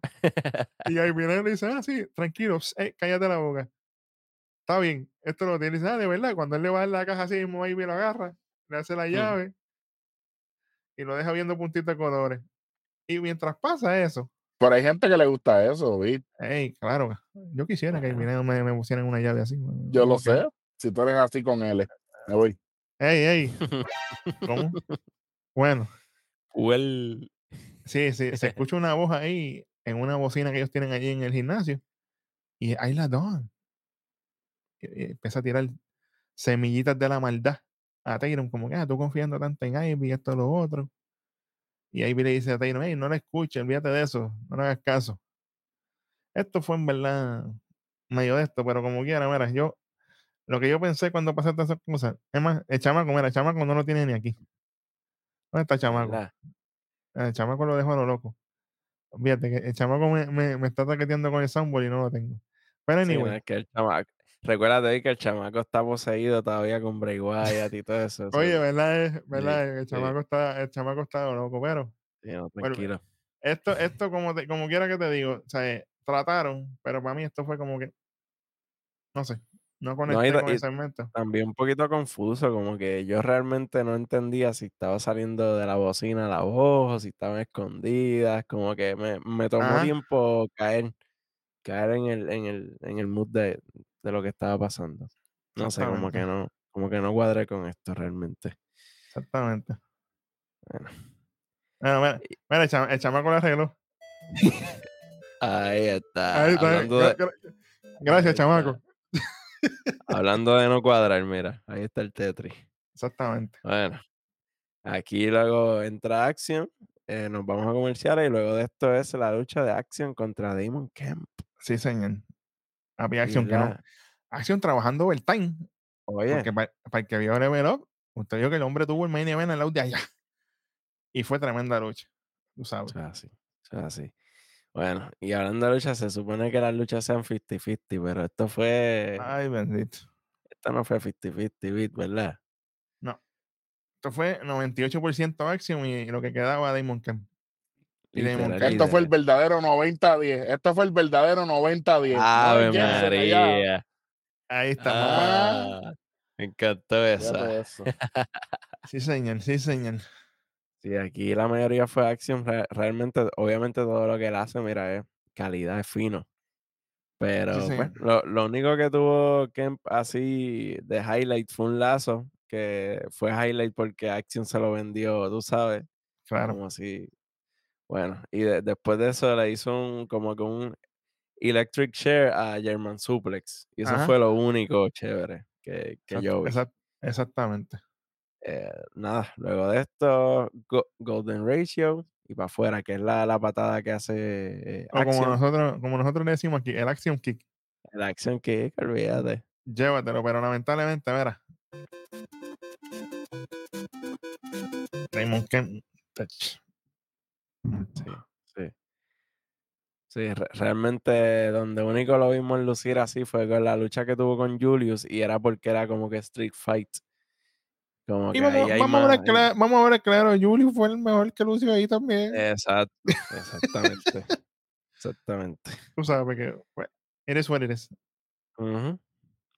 y ahí *laughs* viene y le dice, ah, sí, tranquilo, eh, cállate la boca. Está bien, esto lo tiene. dice, ah, de verdad, cuando él le va a dar la caja así mismo, Ivy lo agarra, le hace la llave y lo deja viendo puntitos de colores. Y mientras pasa eso. Pero hay gente que le gusta eso, ¿viste? Ey, claro. Yo quisiera que me, me pusieran una llave así. Yo lo sé. Si tú eres así con él, me voy. Ey, ey. ¿Cómo? *laughs* Bueno. Well. Sí, sí. Se *laughs* escucha una voz ahí en una bocina que ellos tienen allí en el gimnasio. Y ahí la don. Empieza a tirar semillitas de la maldad a Tyron, como que, ah, tú confiando tanto en Ivy, esto, lo otro. Y Ivy le dice a Tyron, hey, no le escuches, olvídate de eso, no le hagas caso. Esto fue en verdad medio de esto, pero como quiera, mira, yo, lo que yo pensé cuando pasaste esas cosas, es más, el chamaco, mira, el chamaco no lo tiene ni aquí. ¿Dónde está el chamaco? ¿verdad? El chamaco lo dejo a lo loco. Fíjate que el chamaco me, me, me está taqueteando con el soundboard y no lo tengo. Pero Sí, no, anyway, es que el chamaco. Recuérdate ahí que el chamaco está poseído todavía con Bray Wyatt y todo eso. so, oye, ¿verdad? Es, ¿verdad? el sí. chamaco está, el chamaco está loco, pero sí, no, bueno, tranquilo. esto, *laughs* esto como, te- como quiera que te digo, o sea, trataron, pero para mí esto fue como que, no sé, no conecté con el segmento. También un poquito confuso, como que yo realmente no entendía si estaba saliendo de la bocina la voz o si estaban escondidas, como que me, me tomó Ajá. tiempo caer, caer en el, en el, en el mood de, de lo que estaba pasando. No sé, como que no, como que no cuadré con esto realmente. Exactamente. Bueno. Bueno, mira, mira, el, chama- el chamaco le arregló. *laughs* Ahí está. Ahí está. Gra- de, Gracias, ahí *laughs* chamaco. Hablando de no cuadrar, mira, ahí está el Tetris. Exactamente. Bueno, aquí luego entra Action, eh, nos vamos a comerciales y luego de esto es la lucha de Action contra Damon Kemp. Sí, señor. Había Y acción que no. Acción trabajando overtime. Oye, Porque para, para el que vio Level Up, usted vio que el hombre tuvo el main event en la de allá. Y fue tremenda lucha. Tú sabes. eso es así, así. Bueno, y hablando de lucha, se supone que las luchas sean 50-50, pero esto fue, Ay, bendito. esto no fue 50-50, beat, ¿verdad? No. Esto fue 98% acción y, lo que quedaba Damon Kemp. Y Damon Kemp. Esto fue el verdadero 90-10. Esto fue el verdadero 90-10. No Ave. María. Ahí está. Ah, me encantó esa. Eso. Sí, señor, sí, señor. Sí, aquí la mayoría fue Action. re- realmente, obviamente, todo lo que él hace, mira, es calidad, es fino. Pero pues, lo, lo único que tuvo Kemp así de highlight fue un lazo, que fue highlight porque Action se lo vendió, tú sabes, Claro. como si. Bueno, y de- después de eso le hizo un, como que un Electric Share a German Suplex. Y eso Ajá. fue lo único chévere que, que yo vi. exact- exactamente. Eh, nada, luego de esto, Go- Golden Ratio y para afuera, que es la, la patada que hace eh, O como nosotros, como nosotros le decimos aquí, el action kick. El Action Kick, olvídate. Llévatelo, pero lamentablemente, mira. Damon Kemp. touch. Sí, sí. Sí, re- realmente donde único lo vimos lucir así fue con la lucha que tuvo con Julius y era porque era como que Street Fight. Como Y vamos, a ver más. cla- vamos a ver claro, Julio fue el mejor que lució ahí también. Exacto, *laughs* exactamente. exactamente. Tú sabes que pues, eres what eres. Ujú.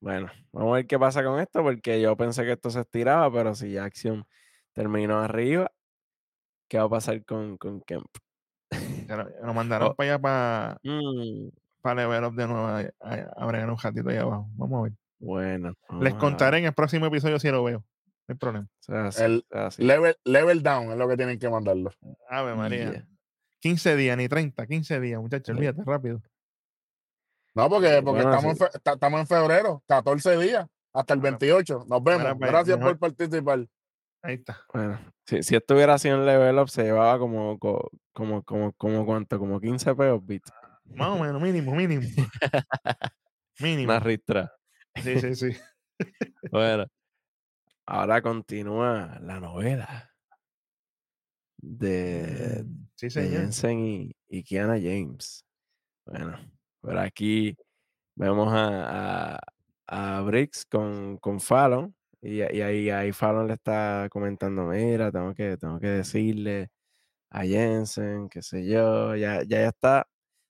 Bueno, vamos a ver qué pasa con esto, porque yo pensé que esto se estiraba, pero si ya Action terminó arriba, ¿qué va a pasar con, con Kemp? Lo, lo *laughs* mandaron Oh. para allá para, Mm, para level up de nuevo a, a- a bregar un ratito ahí abajo. Vamos a ver. bueno, Les a contaré en el próximo episodio si lo veo. No hay problema. Sea así, El así. Level, level down es lo que tienen que mandarlo. Ave María. Yeah. 15 días, ni 30, 15 días, muchachos. Sí. Olvídate, rápido. No, porque, Sí, porque bueno, estamos, sí. en fe- estamos en febrero, 14 días, hasta el Bueno, 28. Nos vemos. pues, Gracias mejor- por participar. Ahí está. Bueno, si, si esto hubiera sido en level up, se llevaba como, co- como, como, como, cuánto, como 15 pesos, bit. Más o menos, mínimo, mínimo. *laughs* Mínimo. Una ristra. Sí, sí, sí. *laughs* Bueno, ahora continúa la novela de, Mm, Sí, de señor. Jensen y, y Kiana James. Bueno, por aquí vemos a, a, a Briggs con, con Fallon y, y ahí, ahí Fallon le está comentando, mira, tengo que, tengo que decirle a Jensen, qué sé yo, ya, ya ella está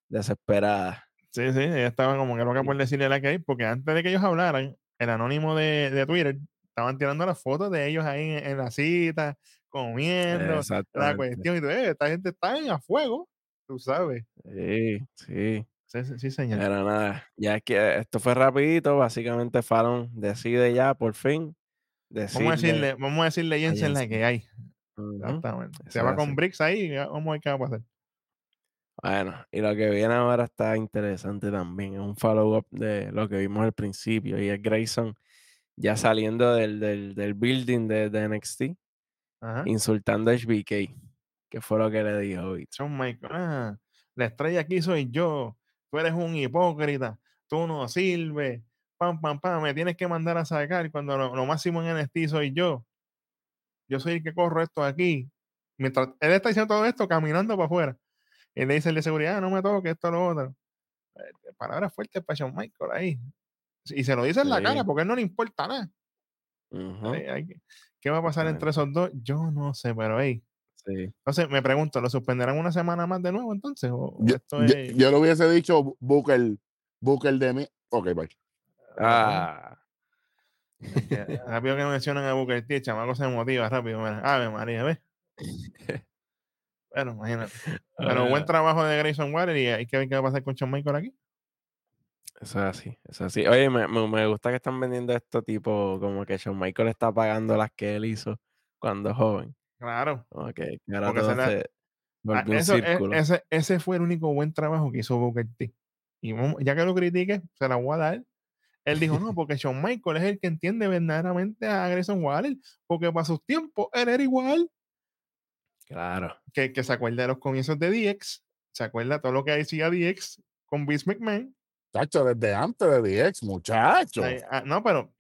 desesperada. Sí, sí, ella estaba como que loca por decirle la que hay, porque antes de que ellos hablaran, el anónimo de, de Twitter estaban tirando las fotos de ellos ahí en, en la cita, comiendo, la cuestión, y tú, "Eh, esta gente está en a fuego, tú sabes. Sí, sí. Sí, señor. Pero nada, ya es que esto fue rapidito, básicamente Fallon decide ya por fin Vamos a decirle, decirle, vamos a decirle a Jensen la que hay. Exactamente. Se va con. Bricks ahí y vamos a ver qué va a pasar. Bueno, y lo que viene ahora está interesante también, es un follow-up de lo que vimos al principio, y es Grayson ya saliendo del, del, del building de, de NXT, Ajá. insultando a HBK, que fue lo que le dijo hoy. Shawn Michaels, ah, la estrella aquí soy yo, tú eres un hipócrita, tú no sirves, pam, pam, pam, me tienes que mandar a sacar cuando lo, lo máximo en NXT soy yo. Yo soy el que corro esto aquí. Mientras él está diciendo todo esto, caminando para afuera. Y le dice el de seguridad, "Ah, no me toques, esto, lo otro. Eh, Palabras fuertes para Shawn Michaels ahí. Y se lo dice en la cara porque a él no le importa nada. ¿Qué va a pasar entre esos dos? Yo no sé, pero hey. sí. Entonces me pregunto, ¿lo suspenderán una semana más de nuevo entonces? ¿O, Yo, esto yo- es.? yo le hubiese dicho Booker, Booker de mí. Ok, bye. Ah, que rápido que mencionan a Booker T, chamaco se motiva rápido. Mira, Ave María, ¿ves? *laughs* Bueno, imagínate. Pero buen ah, trabajo de Grayson Waller y hay que ver qué va a pasar con Shawn Michael aquí. Eso es así, eso es así. Oye, me, me, me gusta que están vendiendo esto tipo, como que Shawn Michael está pagando las que él hizo cuando joven. Claro. Como que, que ahora Porque todo se la- se Ah, volvió un eso, e- círculo. ese, ese fue el único buen trabajo que hizo Booker T. Y ya que lo critique, se la voy a dar. Él dijo, no, *laughs* porque Shawn Michael es el que entiende verdaderamente a Grayson Waller, porque para sus tiempos él era igual. Claro. Que, que se acuerda de los comienzos de DX, se acuerda todo lo que decía DX con Vince McMahon. Chacho, desde antes de DX, muchacho. Ay, ah, no, pero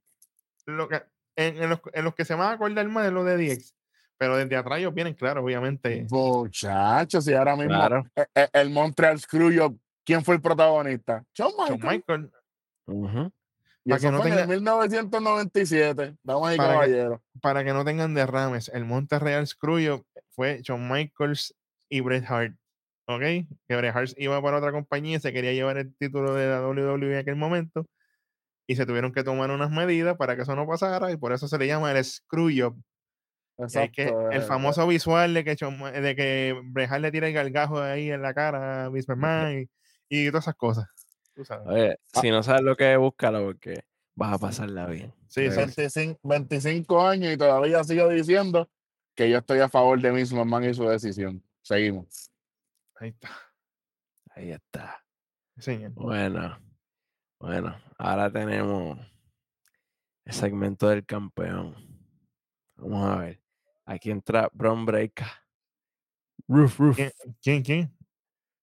lo que, en, en los, en los que se van a acordar más de lo de DX, pero desde atrás ellos vienen, claro, obviamente. Muchachos, y ahora mismo Claro. e- e- el Montreal Screwjob, ¿quién fue el protagonista? Michaels. Michael, Ujú. Y para eso que no fue en tenga- el 1997, damas y Para que- para que no tengan derrames, el Monterreal Screwjob fue Shawn Michaels y Bret Hart. ¿Ok? Que Bret Hart iba para otra compañía y se quería llevar el título de la WWE en aquel momento. Y se tuvieron que tomar unas medidas para que eso no pasara. Y por eso se le llama el Screwjob. que es que Exacto, el eh, famoso visual de que, de que Bret Hart le tira el gargajo ahí en la cara a Vince McMahon y, y todas esas cosas. Tú sabes. Oye, Ah. si no sabes lo que es, búscalo porque vas a pasarla bien. Sí, De sí, verdad. 25, 25 años y todavía sigo diciendo que yo estoy a favor de Vince McMahon y su decisión. Seguimos. Ahí está. Ahí está. Señor. Bueno, bueno, ahora tenemos el segmento del campeón. Vamos a ver. Aquí entra Bron Breaker. Roof, roof. ¿Quién, quién? quién?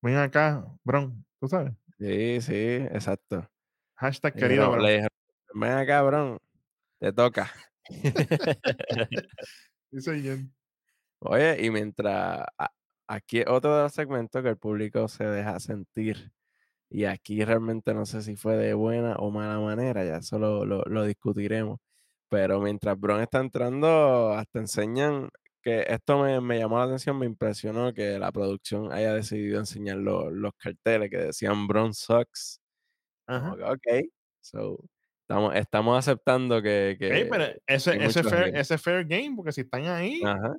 Ven acá, Bron. ¿Tú sabes? Sí, sí, exacto. Hashtag querido dijeron- Bron. ven acá, Bron. Te toca. *laughs* Señor. Oye, y mientras aquí otro de los segmentos que el público se deja sentir, y aquí realmente no sé si fue de buena o mala manera, ya eso lo, lo- lo discutiremos, pero mientras Bron está entrando, hasta enseñan que esto me, me llamó la atención, me impresionó que la producción haya decidido enseñar lo- los carteles que decían Bron Sucks. Ajá. Como que, ok, so, estamos, estamos aceptando que... que pero ese, ese, fair, ese fair game, porque si están ahí, Ajá.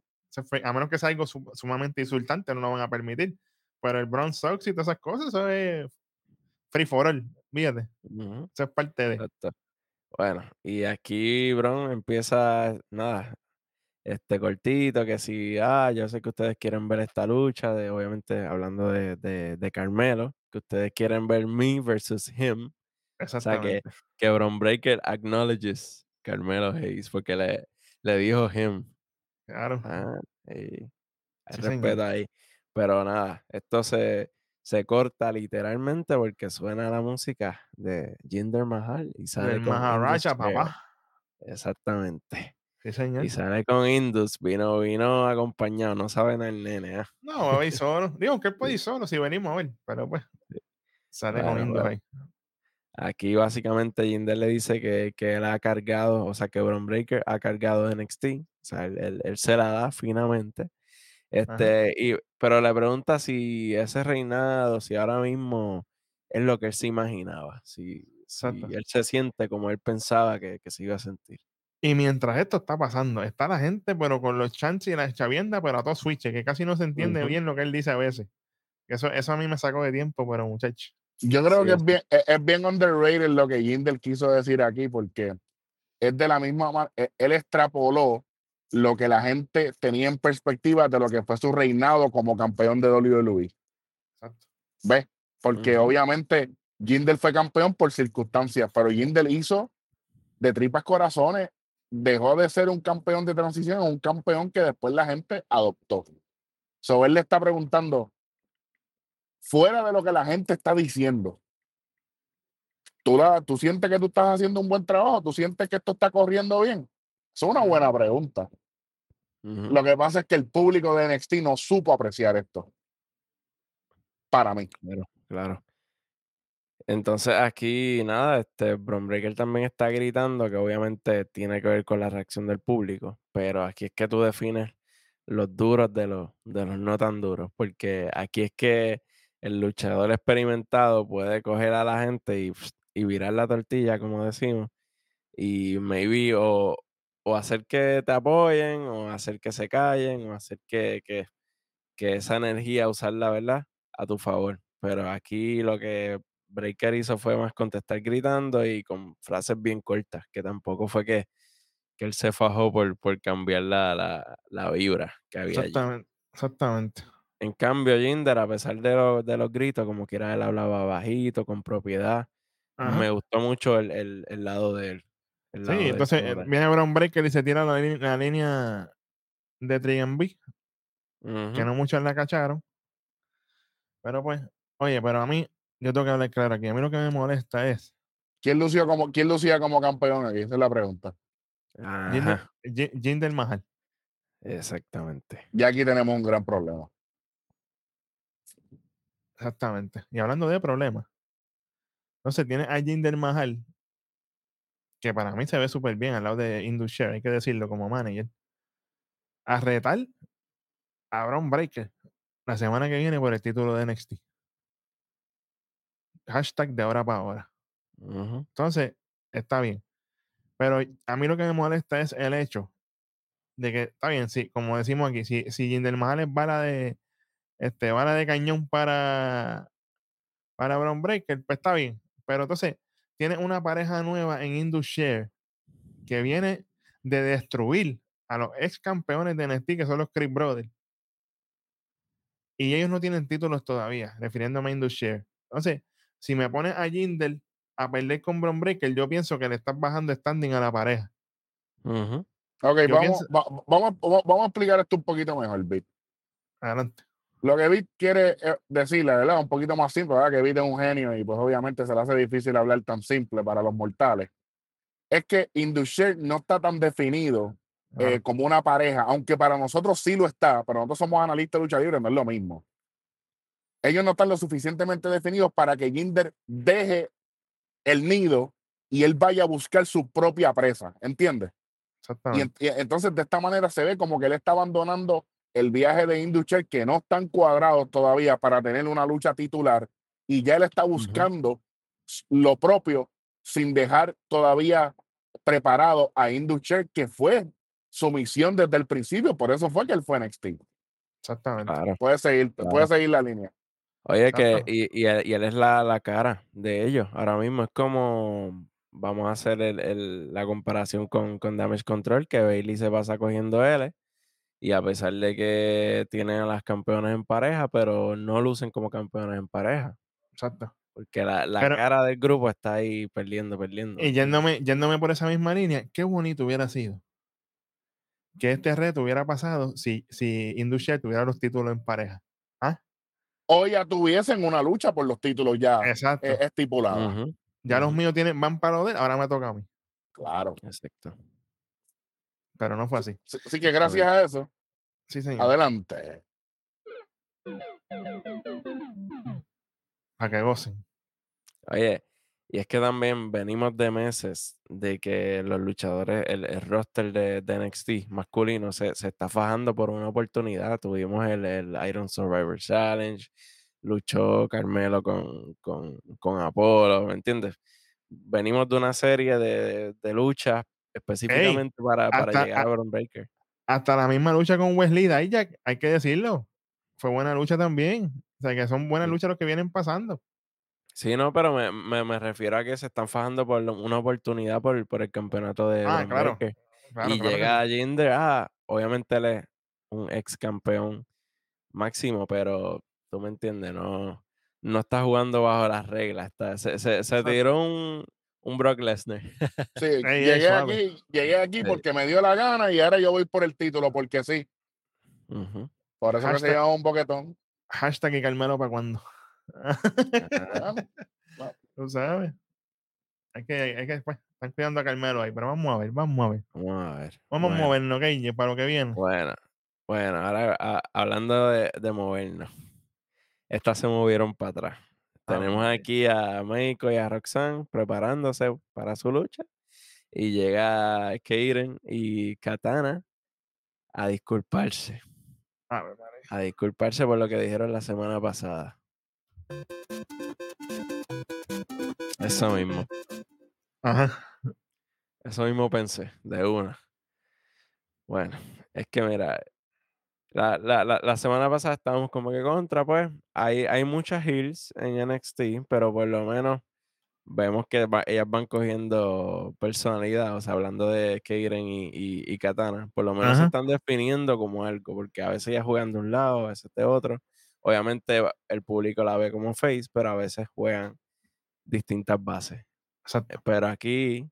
A menos que sea algo su- sumamente insultante, no lo van a permitir. Pero el Bron Sox y todas esas cosas, eso es free for all. Fíjate, ujú. eso es parte de. Exacto. Bueno, y aquí Bron empieza, nada, este cortito, que si, ah, yo sé que ustedes quieren ver esta lucha, de, obviamente hablando de, de, de Carmelo, que ustedes quieren ver me versus him. O sea, que, Exactamente. que Bron Breaker acknowledges Carmelo Hayes, porque le, le dijo him. Claro. Ah, y Sí, respeto ahí. Pero nada, esto se, se corta literalmente porque suena la música de Jinder Mahal y sale Del con Indus Maharaja, papá. Exactamente. Sí, señor. Y sale con Indus, vino, vino acompañado, no saben el nene, ¿ah? No, va a ir solo. Digo que puede ir *laughs* solo si venimos a ver, pero pues sale con Indus bueno. ahí. Aquí básicamente Jinder le dice que, que él ha cargado, o sea que Bron Breaker ha cargado NXT, sea, él, él- él se la da finamente. Este, y, pero le pregunta si ese reinado, si ahora mismo es lo que él se imaginaba, si, si él se siente como él pensaba que, que se iba a sentir. Y mientras esto está pasando, está la gente, pero con los chances y las chaviendas, pero a todo switch, que casi no se entiende bien lo que él dice a veces. Eso, eso a mí me sacó de tiempo, pero muchacho. Yo creo Sí, que es bien, es, es bien underrated lo que Jinder quiso decir aquí, porque es de la misma manera, él extrapoló lo que la gente tenía en perspectiva de lo que fue su reinado como campeón de WWE. Exacto. ¿Ves? Porque obviamente Jinder fue campeón por circunstancias, pero Jinder hizo de tripas corazones dejó de ser un campeón de transición a un campeón que después la gente adoptó. So él le está preguntando, fuera de lo que la gente está diciendo, ¿tú, la, ¿tú sientes que tú estás haciendo un buen trabajo? ¿Tú sientes que esto está corriendo bien? Es una buena pregunta. Lo que pasa es que el público de NXT no supo apreciar esto. Para mí. Claro, claro. Entonces aquí, nada, este Bron Breaker también está gritando que obviamente tiene que ver con la reacción del público, pero aquí es que tú defines los duros de los, de los no tan duros, porque aquí es que el luchador experimentado puede coger a la gente y, y virar la tortilla, como decimos, y maybe o, o hacer que te apoyen, o hacer que se callen, o hacer que, que, que esa energía usarla, ¿verdad? A tu favor. Pero aquí lo que Breaker hizo fue más contestar gritando y con frases bien cortas, que tampoco fue que, que él se fajó por, por cambiar la, la, la vibra que había allí. Exactamente. Exactamente. En cambio, Jinder, a pesar de, lo- de los gritos, como quiera, él hablaba bajito, con propiedad. Ajá. Me gustó mucho el, el- el lado de él. Sí, entonces eh, viene Brown Breaker y se tira la, línea de 3B, que no muchos la cacharon. Pero pues, oye, pero a mí, yo tengo que hablar claro aquí. A mí lo que me molesta es ¿Quién lució como, quién lucía como campeón aquí? Esa es la pregunta. Jinder, Jinder Mahal. exactamente. Ya aquí tenemos un gran problema. Exactamente. Y hablando de problemas, entonces tiene a Jinder Mahal, que para mí se ve súper bien al lado de Indus Sher, hay que decirlo como manager, a retar a Brown Breaker la semana que viene por el título de NXT. Hashtag de ahora para ahora. Entonces, está bien. Pero a mí lo que me molesta es el hecho de que, está bien, sí, como decimos aquí, si, si Jinder Mahal es bala de, este, bala de cañón para, para Brown Breaker, pues está bien. Pero entonces, tiene una pareja nueva en Indus Share que viene de destruir a los ex campeones de NXT, que son los Creed Brothers. Y ellos no tienen títulos todavía, refiriéndome a Indus Share. Entonces, si me pones a Jinder a perder con Brown Breaker, yo pienso que le estás bajando standing a la pareja. Ujú. Ok, vamos, pienso- va- vamos, vamos, vamos a explicar esto un poquito mejor, Vic. Adelante. Lo que Vic quiere eh, decirle, ¿verdad? Un poquito más simple, ¿verdad? Que Vic es un genio y pues obviamente se le hace difícil hablar tan simple para los mortales. Es que Indusher no está tan definido eh, como una pareja, aunque para nosotros sí lo está, pero nosotros somos analistas de lucha libre, no es lo mismo. Ellos no están lo suficientemente definidos para que Jinder deje el nido y él vaya a buscar su propia presa, ¿entiendes? Y, y entonces de esta manera se ve como que él está abandonando el viaje de Inducher que no están cuadrados todavía para tener una lucha titular y ya él está buscando lo propio sin dejar todavía preparado a Inducher que fue su misión desde el principio, por eso fue que él fue NXT. Exactamente. Claro. Puede seguir, Claro. puede seguir la línea. Oye, que y, y él, y él es la, la cara de ellos. Ahora mismo es como, vamos a hacer el- el- la comparación con, con Damage Control, que Bailey se pasa cogiendo L. Y a pesar de que tienen a las campeonas en pareja, pero no lucen como campeonas en pareja. Exacto. Porque la, la Pero- cara del grupo está ahí perdiendo, perdiendo. Y yéndome, yéndome por esa misma línea, qué bonito hubiera sido que este reto hubiera pasado si, si Indusher tuviera los títulos en pareja. ¿Ah? Hoy ya tuviesen una lucha por los títulos ya Exacto. eh, estipulados. Ujú, ya los míos tienen, van para lo de él, ahora me toca a mí. Claro. Exacto. Pero no fue así. Así así que gracias a eso, Sí, señor. adelante. Para que gocen. Oye, y es que también venimos de meses de que los luchadores, el, el roster de, de NXT masculino se, se está fajando por una oportunidad. Tuvimos el, el Iron Survivor Challenge, luchó Carmelo con, con, con Apolo, ¿me entiendes? Venimos de una serie de, de luchas específicamente para, para hasta- llegar a a- Bron Breaker. Hasta la misma lucha con Wesley Dijak, hay que decirlo. Fue buena lucha también. O sea, que son buenas luchas los que vienen pasando. Sí, no, pero me, me, me refiero a que se están fajando por lo- una oportunidad por, por el campeonato de Ah, Bron claro. Breaker. Claro, y claro llega sí. Jinder, ah, obviamente él es un ex campeón máximo, pero tú me entiendes, no, no está jugando bajo las reglas. está- se, se, se tiró un, un Brock Lesnar. Sí, *laughs* Ey, llegué aquí, llegué aquí porque me dio la gana y ahora yo voy por el título porque sí. Ujú. Por eso que se Hashtag- llama un boquetón. Hashtag y Carmelo para cuando. Ah, *laughs* Tú sabes. Hay que, hay que, pues, están cuidando a Carmelo ahí, pero vamos a ver, vamos a ver. Vamos a ver. Vamos Bueno. a movernos, ok, para lo que viene. Bueno, bueno, ahora a- hablando de, de movernos, estas se movieron para atrás. Ave Tenemos aquí a Meiko y a Roxanne preparándose para su lucha. Y llega Keiren y Katana a disculparse. María. A disculparse por lo que dijeron la semana pasada. Eso mismo. Ajá. Eso mismo pensé, de una. Bueno, es que mira, la, la, la, la semana pasada estábamos como que contra, pues. Hay, hay muchas heals en NXT, pero por lo menos vemos que va- ellas van cogiendo personalidad, o sea, hablando de Keiren y, y, y Katana, por lo menos se están definiendo como algo, porque a veces ellas juegan de un lado, a veces de otro. Obviamente el público la ve como face, pero a veces juegan distintas bases. Exacto. Pero aquí,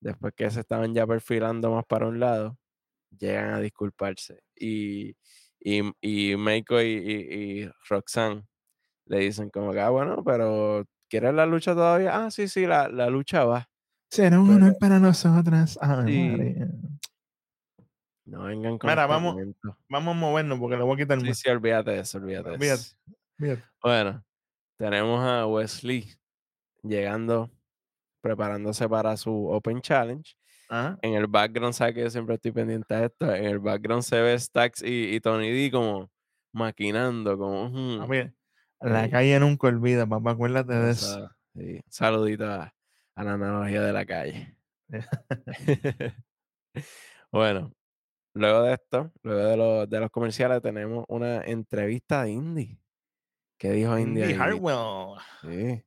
después que se estaban ya perfilando más para un lado, llegan a disculparse. Y, y, y Meiko y, y, y Roxanne le dicen como que, ah, bueno, pero ¿quieres la lucha todavía? Ah, sí, sí, la, la lucha va. Será un honor para nosotras. Ave Sí. María. No vengan con Mira, vamos-. Vamos a movernos porque le voy a quitar Sí, más. sí, olvídate de eso, olvídate Olvídate. eso. Fíjate. Bueno, tenemos a Wesley llegando, preparándose para su Open Challenge. Ajá. en el background, ¿sabes que yo siempre estoy pendiente a esto? En el background se ve Stax y, y Tony D como maquinando, como... Papi, la Sí. calle nunca olvida, papá. Acuérdate de eso. sí, Saludito a, la analogía de la calle. *laughs* *laughs* bueno, luego de esto, luego de, los- de los comerciales, tenemos una entrevista de Indy. ¿Qué dijo Indy? Indy? Hartwell. Sí.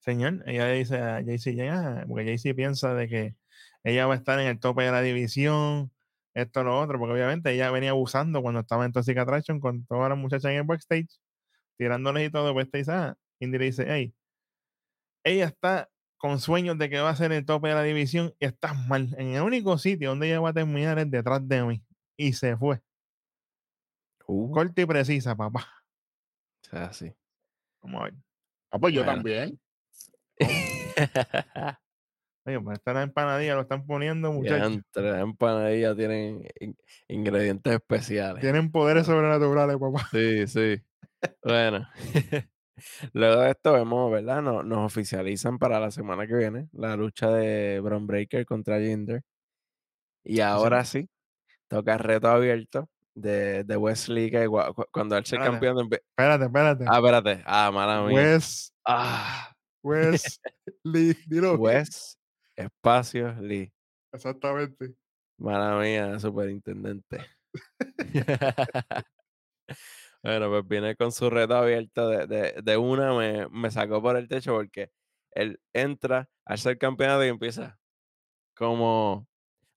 Señor, ella dice a JC, ya, porque JC piensa de que ella va a estar en el tope de la división, esto, lo otro, porque obviamente ella venía abusando cuando estaba en Toxic Attraction con todas las muchachas en el backstage, tirándoles y todo, pues te dice, ah, Indy le dice, hey, ella está con sueños de que va a ser el tope de la división y estás mal. En el único sitio donde ella va a terminar es detrás de mí. Y se fue. Uh, Corta y precisa, papá. o sea, sí. Vamos a ver. Ah, pues yo también. *laughs* Oye, pues esta la empanadilla lo están poniendo, muchachos. Diantre, las empanadillas tienen in- ingredientes especiales. Tienen poderes sobrenaturales, papá. Sí, sí. Bueno, *laughs* luego de esto vemos, ¿verdad? Nos, nos oficializan para la semana que viene la lucha de Bron Breaker contra Jinder. Y ahora sí, toca reto abierto de, de Wesley, que cuando él se campeón de... Espérate, espérate. Ah, espérate. Ah, mala mía. Wes, Ah, Wes, *laughs* Lee, dilo. Wes, espacio, Lee. Exactamente. Mala mía, superintendente. *laughs* *laughs* bueno, pues viene con su reto abierto de, de, de una, me, me sacó por el techo porque él entra al ser campeonato y empieza como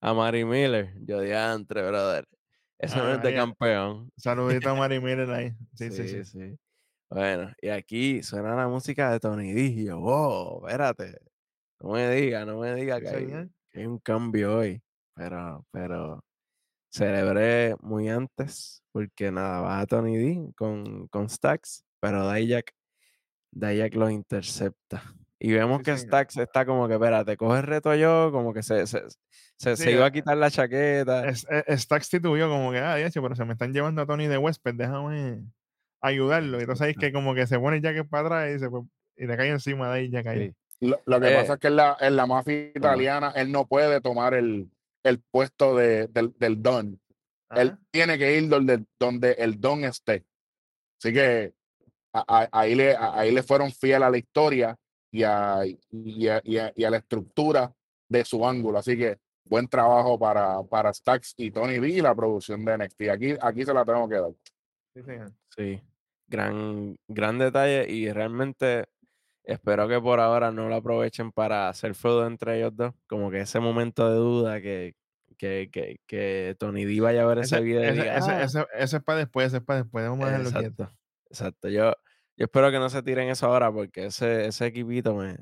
a Mari Miller. Yo diantre, brother. Eso no Ah, es de campeón. Saludito a Mari Miller ahí. *laughs* Sí, sí, sí. sí. Bueno, y aquí suena la música de Tony D. Y yo, wow, espérate. No me diga, no me diga que hay, señor. que hay un cambio hoy. Pero, pero celebré muy antes, porque nada, baja Tony D con, con Stacks, pero Dayak, Dayak los intercepta. Y vemos Sí, que señor. Stacks está como que, espérate, coge el reto yo, como que se, se, se, Sí, se iba eh, a quitar la chaqueta. Es- es- Stacks titubió como que, ah, diacho, pero se me están llevando a Tony de Huésped, déjame ayudarlo. Y entonces ahí Exacto. que como que se pone el jacket para atrás y, se, y le cae encima de ahí cayó. Sí. Lo, lo que Eh, pasa es que en la, en la mafia italiana él no puede tomar el, el puesto de, del, del don. Él tiene que ir donde, donde el don esté. Así que a- a- ahí, le, a- ahí le fueron fiel a la historia y a, y a, y a- y a la estructura de su ángulo. Así que buen trabajo para, para Stax y Tony D y la producción de NXT. Aquí, aquí se la tengo que dar. Sí, señor. Sí, gran, gran detalle y realmente espero que por ahora no lo aprovechen para hacer feudo entre ellos dos, como que ese momento de duda que, que, que, que Tony D vaya a ver ese, Ese, video y ese, diga, ese, "Ah". ese- ese es para después, ese es para después. Vamos a dejarlo quieto. exacto, exacto, yo, yo espero que no se tiren eso ahora porque ese, ese equipito me,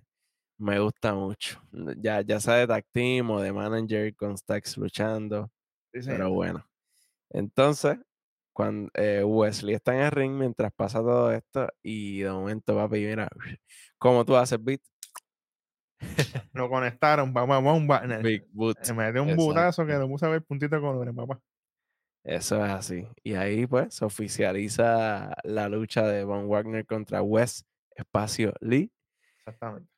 me gusta mucho. Ya, ya sea de tag team o de manager con Stacks luchando. Sí, Pero bueno. Entonces, cuando eh, Wesley está en el ring mientras pasa todo esto y de momento va a pedir, mira, *sniffs* ¿cómo tú haces beat? *laughs* Lo conectaron, papá, bomba. Big boot. Me metió un butazo que lo puse a ver puntito de colores, papá. Eso es así. Y ahí pues se oficializa la lucha de Von Wagner contra Wes Espacio Lee. Exactamente.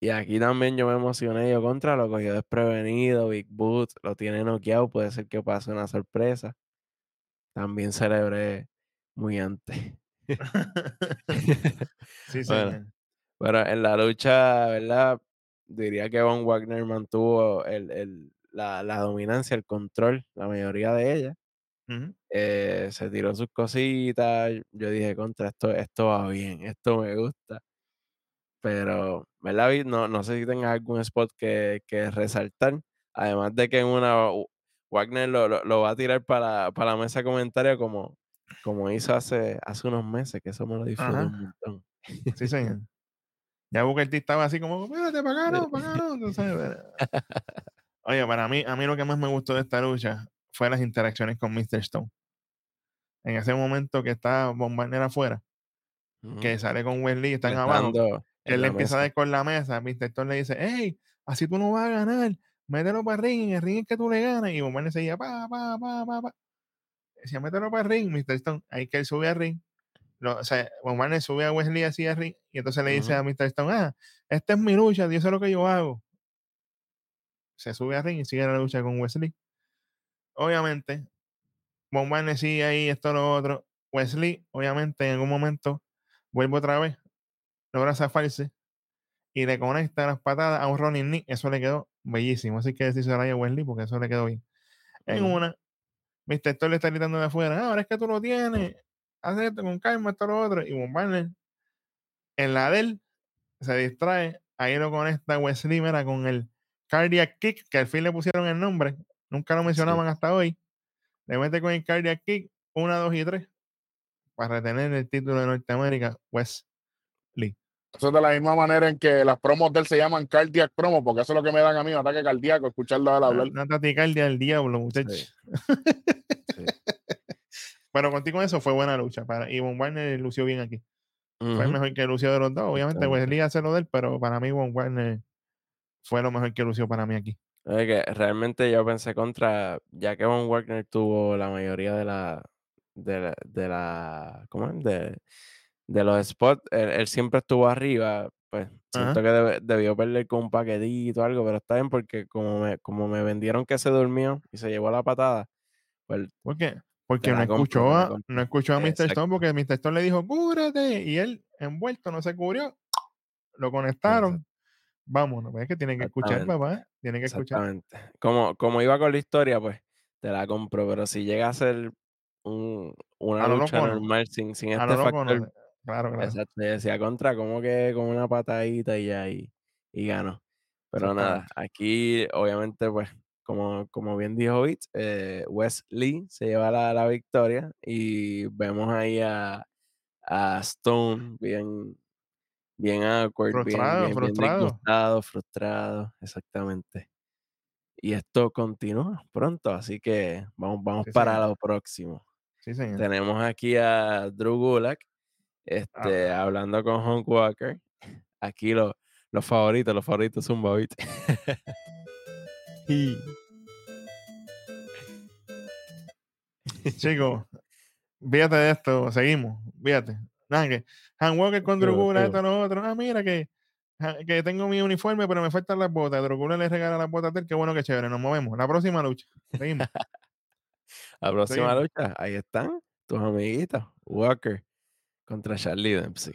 Y aquí también yo me emocioné yo contra, lo cogió desprevenido, Big Boot, lo tiene noqueado, puede ser que pase una sorpresa. También celebré muy antes. *laughs* *laughs* sí, Bueno. Pero en la lucha, ¿verdad? Diría que Von Wagner mantuvo el, el- la, la dominancia, el control, la mayoría de ella. Eh, se tiró sus cositas. Yo dije, contra, esto, esto va bien, esto me gusta. Pero, ¿verdad? No, no sé si tengas algún spot que, que resaltar. Además de que en una Wagner lo, lo- lo va a tirar para, para la mesa de comentarios como, como hizo hace, hace unos meses, que eso me lo disfruté Ajá. un montón. Sí, señor. Ya Booker T estaba así como, espérate. Entonces, *laughs* eh, Oye, para mí, a mí lo que más me gustó de esta lucha fue las interacciones con Mr. Stone. En ese momento que está Bombardier afuera, que sale con Wesley, están abajo, Estando en él le empieza a mesa. dar con la mesa, Mr. Stone le dice, hey, así tú no vas a ganar, mételo para el ring, en el ring es que tú le ganas, y Bombardier seguía, pa, pa, pa, pa, pa. Decía, mételo para el ring, Mr. Stone, ahí que él sube al ring, lo- o sea, sube a Wesley así al ring, y entonces le dice a Mr. Stone, ah, esta es mi lucha, yo sé lo que yo hago. Se sube al ring y sigue la lucha con Wesley. Obviamente, Wagner sigue ahí, esto, lo otro. Wesley, obviamente, en algún momento vuelve otra vez, logra zafarse y le conecta las patadas a un Ronnie Knee. Eso le quedó bellísimo. Así que decirse a Wesley porque eso le quedó bien. En una, Mr. Thor le está gritando de afuera: "Ah, ahora es que tú lo tienes, haz esto con calma, esto, lo otro. Y Von en la de él, se distrae. Ahí lo conecta Wesley, mira, con el Cardiac Kick, que al fin le pusieron el nombre. Nunca lo mencionaban hasta hoy. Le mete con el Cardiac Kick, una, dos y tres, para retener el título de Norteamérica, Wesley. Eso es de la misma manera en que las promos de él se llaman cardiac promo, porque eso es lo que me dan a mí, un ataque cardíaco, escucharlo a él hablar. Una, taticardia del diablo, muchachos. Sí. *laughs* Pero contigo eso fue buena lucha. Para, y Von Warner lució bien aquí. Fue el Ujú. mejor que lució de los dos. Obviamente Exactamente. Wesley hace lo de él, pero para mí Von Warner fue lo mejor que lució para mí aquí. Es que realmente yo pensé contra, ya que Von Wagner tuvo la mayoría de la, de la, de la ¿cómo es? De, de los spots, él, él siempre estuvo arriba, pues siento Ajá. que debió perder con un paquetito o algo, pero está bien porque como me, como me vendieron que se durmió y se llevó la patada, pues ¿Por qué? Porque no compro, escuchó, a, no escuchó a Mr. Stone Exacto. porque Mr. Stone le dijo, cúrate. Y él, envuelto, no se cubrió. Lo conectaron. Vámonos. pues Es que tiene que escuchar, papá. Tiene que escuchar. Como, como iba con la historia, pues te la compro, pero si llega a ser un- una A lucha loco normal sin, sin este factor. Claro, claro. exacto, decía contra, como que con una patadita y ya, y, y ganó. Pero nada, aquí obviamente, pues, como, como bien dijo Bits, eh, Wes Lee se lleva la, la victoria y vemos ahí a, a Stone bien, bien awkward, bien, Frustrado, bien, bien frustrado. disgustado, frustrado, exactamente. Y esto continúa pronto, así que vamos, vamos Sí, para señor. lo próximo. Sí, señor. Tenemos aquí a Drew Gulak este, Ah. hablando con Hank Walker. Aquí lo- los favoritos, los favoritos son Bobit. y Chicos, fíjate de esto, seguimos, fíjate. Nada, que Han Walker con Drogula, esto, lo otro. Ah, mira que, que tengo mi uniforme, pero me faltan las botas. Drogula le regala las botas a él, qué bueno que chévere. Nos movemos. La próxima lucha. Seguimos. *laughs* la próxima Seguimos. lucha, ahí están tus amiguitos. Walker contra Charlie Dempsey.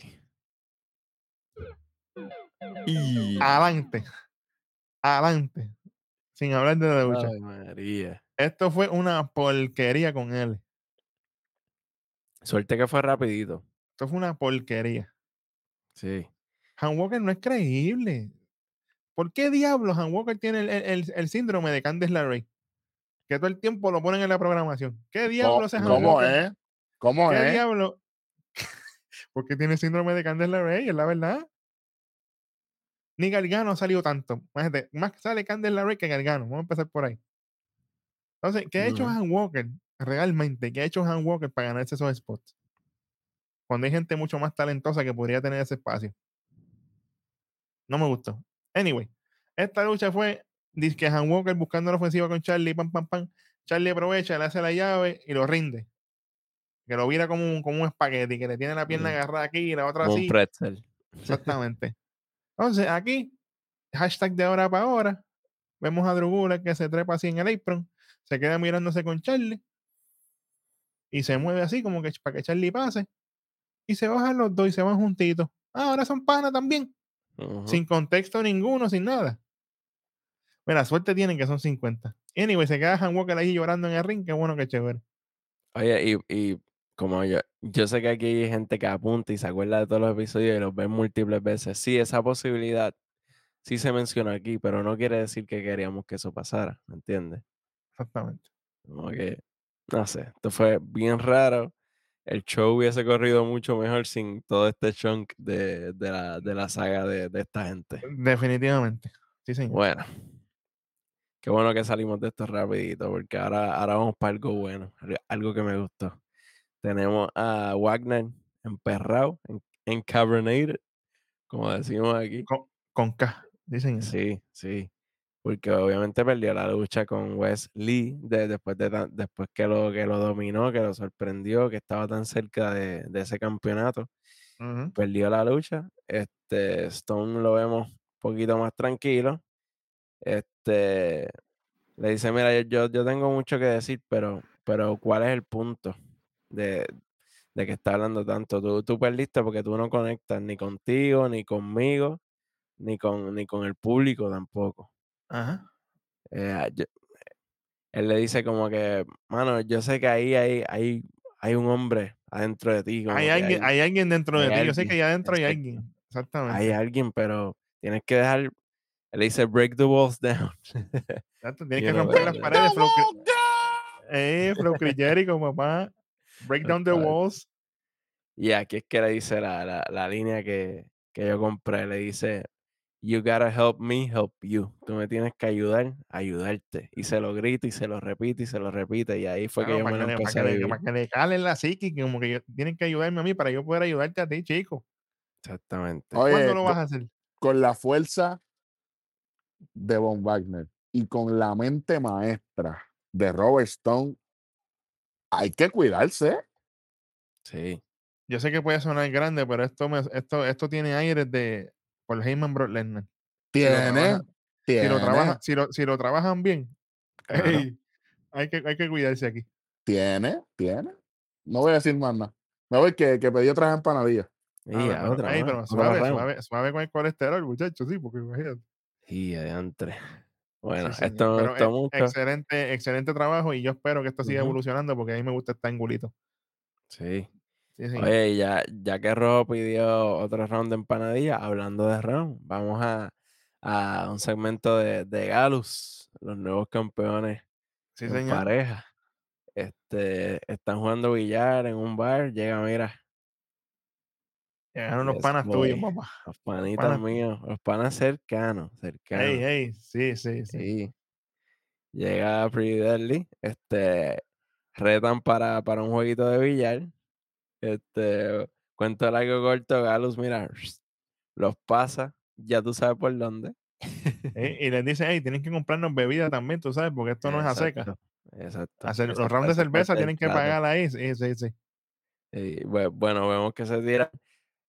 Y... Adelante. Adelante. Sin hablar de la lucha. Ay, María. Esto fue una porquería con él. Suerte que fue rapidito. Esto fue una porquería. Sí. Han Walker no es creíble. ¿Por qué diablos Han Walker tiene el, el- el síndrome de Candice LeRae? Que todo el tiempo lo ponen en la programación. ¿Qué ¿Cómo, diablos es Han cómo Walker? es? ¿Cómo ¿Qué es? diablo? Porque tiene síndrome de Candice LeRae, es la verdad. Ni Gargano ha salido tanto. Imagínate, más sale Candela Ray que Gargano. Vamos a empezar por ahí. Entonces, ¿qué ha hecho. Han Walker realmente? ¿Qué ha hecho Han Walker para ganarse esos spots? Cuando hay gente mucho más talentosa que podría tener ese espacio. No me gustó. Anyway, esta lucha fue que Han Walker buscando la ofensiva con Charlie, pam, pam, pam. Charlie aprovecha, le hace la llave y lo rinde. Que lo vira como un, como un espagueti, que le tiene la pierna Mm. agarrada aquí y la otra Como un así. pretzel. *laughs* Exactamente. Entonces, aquí, hashtag de hora para hora, vemos a Drew Gulak que se trepa así en el apron, se queda mirándose con Charlie y se mueve así como que para que Charlie pase y se bajan los dos y se van juntitos. Ah, ahora son panas también, sin contexto ninguno, sin nada. Mira, suerte tienen que son 50. Anyway, se queda Han Walker ahí llorando en el ring, qué bueno que chévere. Oye, y, y como yo, yo sé que aquí hay gente que apunta y se acuerda de todos los episodios y los ve múltiples veces. Sí, esa posibilidad sí se menciona aquí, pero no quiere decir que queríamos que eso pasara, ¿me entiendes? Exactamente. Como que, no sé, esto fue bien raro. El show hubiese corrido mucho mejor sin todo este chunk de, de la, de la saga de, de esta gente. Definitivamente. Sí, señor. Bueno, qué bueno que salimos de esto rapidito, porque ahora, ahora vamos para algo bueno, al- algo que me gustó. Tenemos a Wagner emperrado, en, encabernated, como decimos aquí. Con, con K. Señor. Sí, sí. Porque obviamente perdió la lucha con Wes Lee de- después, de tan- después que, lo, que lo dominó, que lo sorprendió, que estaba tan cerca de, de ese campeonato. Perdió la lucha. Este, Stone lo vemos un poquito más tranquilo. Este, le dice, mira, yo, yo, yo tengo mucho que decir, pero, pero ¿cuál es el punto de, de que está hablando tanto? Tú, tú perdiste porque tú no conectas ni contigo, ni conmigo, ni con, ni con el público tampoco. Ajá. Eh, ah, yo- él le dice como que, mano, yo sé que ahí hay, hay, hay un hombre adentro de ti. como Hay alguien, hay alguien dentro de ti. Yo sé que allá adentro hay alguien. Exactamente. hay alguien, pero tienes que dejar, él le dice, break the walls down. Exacto, *laughs* Tienes que romper las de- paredes. Flow, eh, Flow Crigerico, papá. Break down the walls. Y aquí es que le dice la, la, la línea que, que yo compré, le dice, you gotta help me help you. Tú me tienes que ayudar, a ayudarte. Y se lo grita y se lo repite y se lo repite. Y ahí fue que yo me lo le, para, empecé a que le, vivir. para que le calen la psiqui, como que yo- tienen que ayudarme a mí para yo poder ayudarte a ti, chico. Exactamente. ¿Cuándo lo vas a hacer? con la fuerza de Von Wagner y con la mente maestra de Robert Stone, hay que cuidarse. Sí. Yo sé que puede sonar grande, pero esto, me- esto, esto tiene aires de Paul Heyman Brock Lesnar. Tiene, trabaja- si, lo tiene, trabaja- si, lo, si lo trabajan bien, *laughs* Claro. hay, que, hay que cuidarse aquí. tiene, tiene. No voy a decir más nada. Me voy que, que pedí otras empanadillas. Y Ah, a pero- otra ey, pero suave, suave, suave con el colesterol, muchachos, sí, porque imagínate. Y adiante. Bueno, Sí, esto eh, mucho. Excelente, excelente trabajo y yo espero que esto siga evolucionando porque a mí me gusta estar angulito. Sí. Sí. Oye, ya, ya que Rojo pidió otro round de empanadilla, hablando de round, vamos a, a un segmento de, de Galus, los nuevos campeones sí, en señor. pareja. Este, están jugando billar en un bar, llega, mira, Llegaron los Yes, panas tuyos, papá. los panitas panas- míos, los panas cercanos, cercanos. Ey, ey, sí, sí, sí. Sí. Llega Pretty Deadly, este, retan para, para un jueguito de billar. Este, cuento largo corto, Galus, mira, los pasa, ya tú sabes por dónde. Ey, y les dice, hey, tienen que comprarnos bebida también, tú sabes, porque esto no es a seca. Exacto. Hacer, los rounds de cerveza tienen que pagar ahí. Sí, sí, sí. Y, bue- bueno, vemos que se tiran,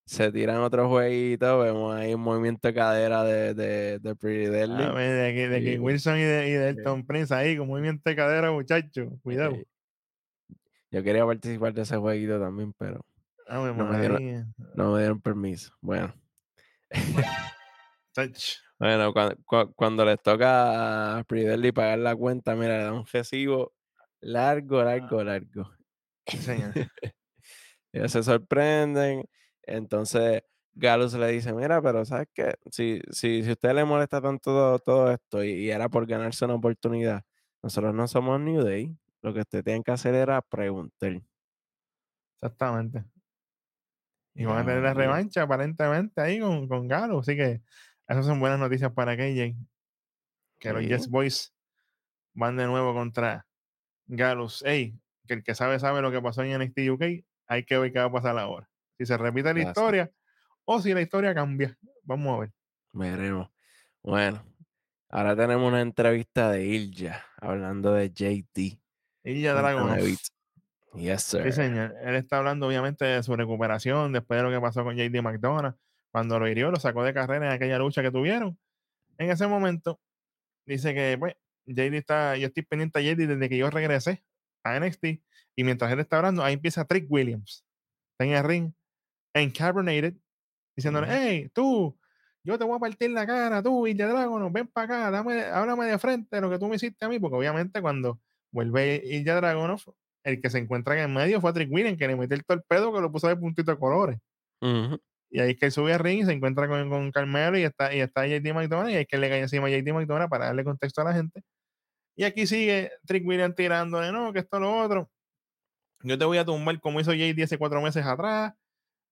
se tiran otros jueguitos, vemos ahí un movimiento de cadera de, de, de Pretty Deadly. A ver, de, que, de que Sí. Wilson y de, y de Sí. Elton Prince ahí con movimiento de cadera, muchachos. Cuidado. Yo quería participar de ese jueguito también, pero Ave no me dieron- María. no me dieron permiso. Bueno, bueno *laughs* cuando, cuando les toca a Pretty Deadly pagar la cuenta, mira, le da un recibo largo, largo, largo. Sí, señor. *laughs* Ellos se sorprenden. Entonces Galus le dice, mira, pero ¿sabes qué? Si, si, si a usted le molesta tanto todo, todo esto y, y era por ganarse una oportunidad, nosotros no somos New Day. Lo que usted tiene que hacer era preguntar. Exactamente. Y van a Ave tener la revancha aparentemente ahí con, con Galo. Así que Esas son buenas noticias para KJ. Que los. Jets Boys van de nuevo contra Galus. Ey, que el que sabe, sabe lo que pasó en NXT UK. Hay que ver qué va a pasar ahora. Si se repite la Gracias. historia o si la historia cambia. Vamos a ver. Veremos. Bueno, ahora tenemos una entrevista de Ilja hablando de JT. Cuéntame, Dragon. Yes, sir. Sí, señor. Él está hablando obviamente de su recuperación después de lo que pasó con JD McDonough. Cuando lo hirió, lo sacó de carrera en aquella lucha que tuvieron. En ese momento, dice que, pues, JD está, yo estoy pendiente a JD desde que yo regresé a NXT. Y mientras él está hablando, ahí empieza Trick Williams. Está en el ring, encarbonated, diciéndole, hey, tú, yo te voy a partir la cara, tú, Ilja Dragon, ven para acá, dame, háblame de frente de lo que tú me hiciste a mí, porque obviamente cuando vuelve Ilja Dragunov, el que se encuentra en el medio fue Trick Williams, que le metió el torpedo que lo puso de puntito de colores. Ujú. Y ahí es que él sube al ring y se encuentra con, con Carmelo y está, y está JD McDonald y ahí es que le cae encima a JD McDonald para darle contexto a la gente. Y aquí sigue Trick Williams tirándole, no, que esto, lo otro. Yo te voy a tumbar como hizo JD hace cuatro meses atrás.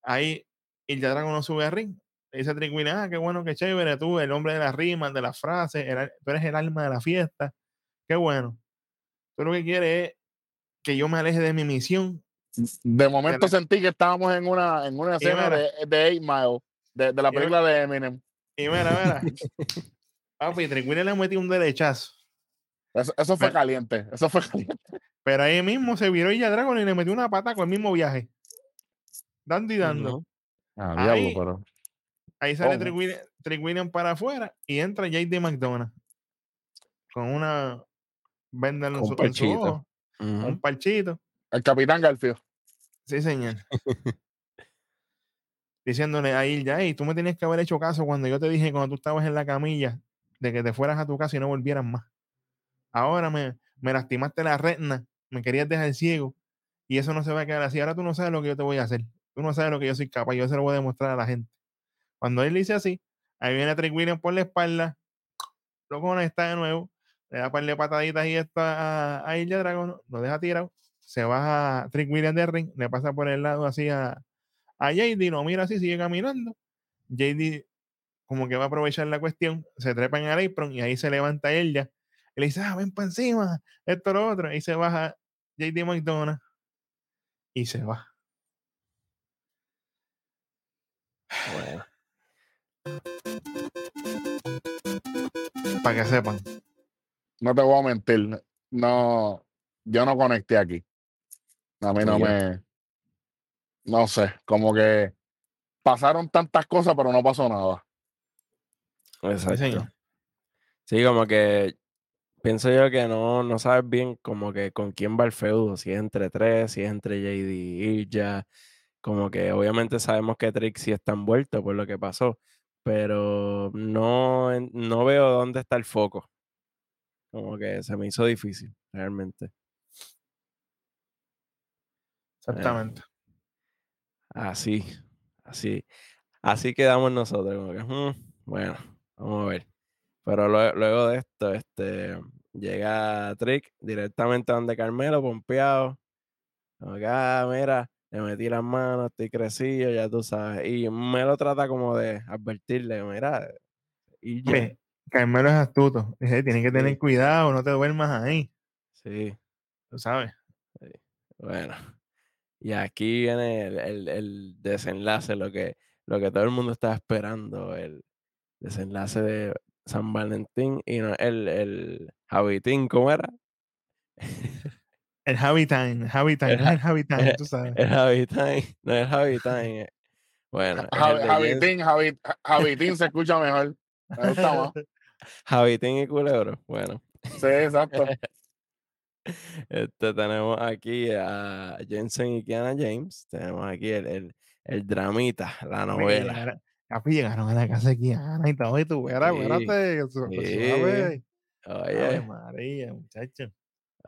Ahí y ya Dragon no sube al ring. Le dice a Trick Williams, ah, qué bueno, qué chévere, tú, el hombre de las rimas, de las frases, el tú eres el alma de la fiesta. Qué bueno. Tú lo que quieres es que yo me aleje de mi misión De momento la- sentí que estábamos en una, en una escena mira. de, de Eight Mile, de, de la mira. película de Eminem. Y mira, mira. *laughs* Papi, Trick Williams le metió un derechazo. Eso, eso fue Pero- caliente. Eso fue *laughs* caliente. Pero ahí mismo se viró ya Dragon y le metió una pata con el mismo viaje. Dando y dando. Ah, Ahí- pero. Ahí sale. Trick Williams para afuera y entra JD McDonough con una venda en, su, un en su parchito. ojo, un parchito. El Capitán Garfield. Sí, señor. *laughs* Diciéndole a Ilja, hey, tú me tenías que haber hecho caso cuando yo te dije cuando tú estabas en la camilla de que te fueras a tu casa y no volvieras más. Ahora me, me lastimaste la retina, me querías dejar ciego y eso no se va a quedar así. Ahora tú no sabes lo que yo te voy a hacer. Tú no lo que yo soy capaz. Yo se lo voy a demostrar a la gente. Cuando él dice así, ahí viene Trick Williams por la espalda, lo conecta de nuevo, le da par de pataditas y esto a, a Ilja Dragon, lo deja tirado, se baja Trick Williams de ring, le pasa por el lado así a, a JD, lo mira así, sigue caminando. JD como que va a aprovechar la cuestión, se trepa en el apron y ahí se levanta ella. Y le dice, ah, ven para encima, esto, lo otro. Y se baja JD McDonough y se va. Bueno, Para que sepan. No te voy a mentir. No. Yo no conecté aquí. A mí no me. No sé. Como que pasaron tantas cosas, pero no pasó nada. exacto. Sí, como que pienso yo que no, no sabes bien como que con quién va el feudo, si es entre tres, si es entre JD y Ilja. Como que obviamente sabemos que Trick sí está envuelto por lo que pasó, pero no, no veo dónde está el foco. Como que se me hizo difícil, realmente. Exactamente. Así, así, así quedamos nosotros, como que, "Mm, bueno, vamos a ver. Pero lue- luego de esto, este, llega Trick directamente a donde Carmelo, pompeado. Que, "Ah, mira, le metí las manos, estoy crecido, ya tú sabes. Y me lo trata como de advertirle, mira, y. Hombre, Carmelo es astuto. Dice, tienes que tener Sí. cuidado, no te duermas ahí. Sí, Tú sabes. bueno. Y aquí viene el, el- el desenlace, lo que, lo que todo el mundo estaba esperando, el desenlace de San Valentín y no, el, el Javitín, ¿cómo era? *laughs* El Javi Time, Javi Time, El no es el Javi *laughs* Time, tú sabes. El Javitín, no es. Bueno, el Javi- Jens- Javitín, Javi- Javitín se escucha mejor. Me gusta más. *laughs* Javitín y Culebro. Bueno, Sí, exacto. *laughs* este, tenemos aquí a Jensen y Kiana James. Tenemos aquí el, el, el dramita, la novela. papi, llegaron a la casa de Kiana y todo, y tú, verás, Sí, sí. Oye, María, muchacho.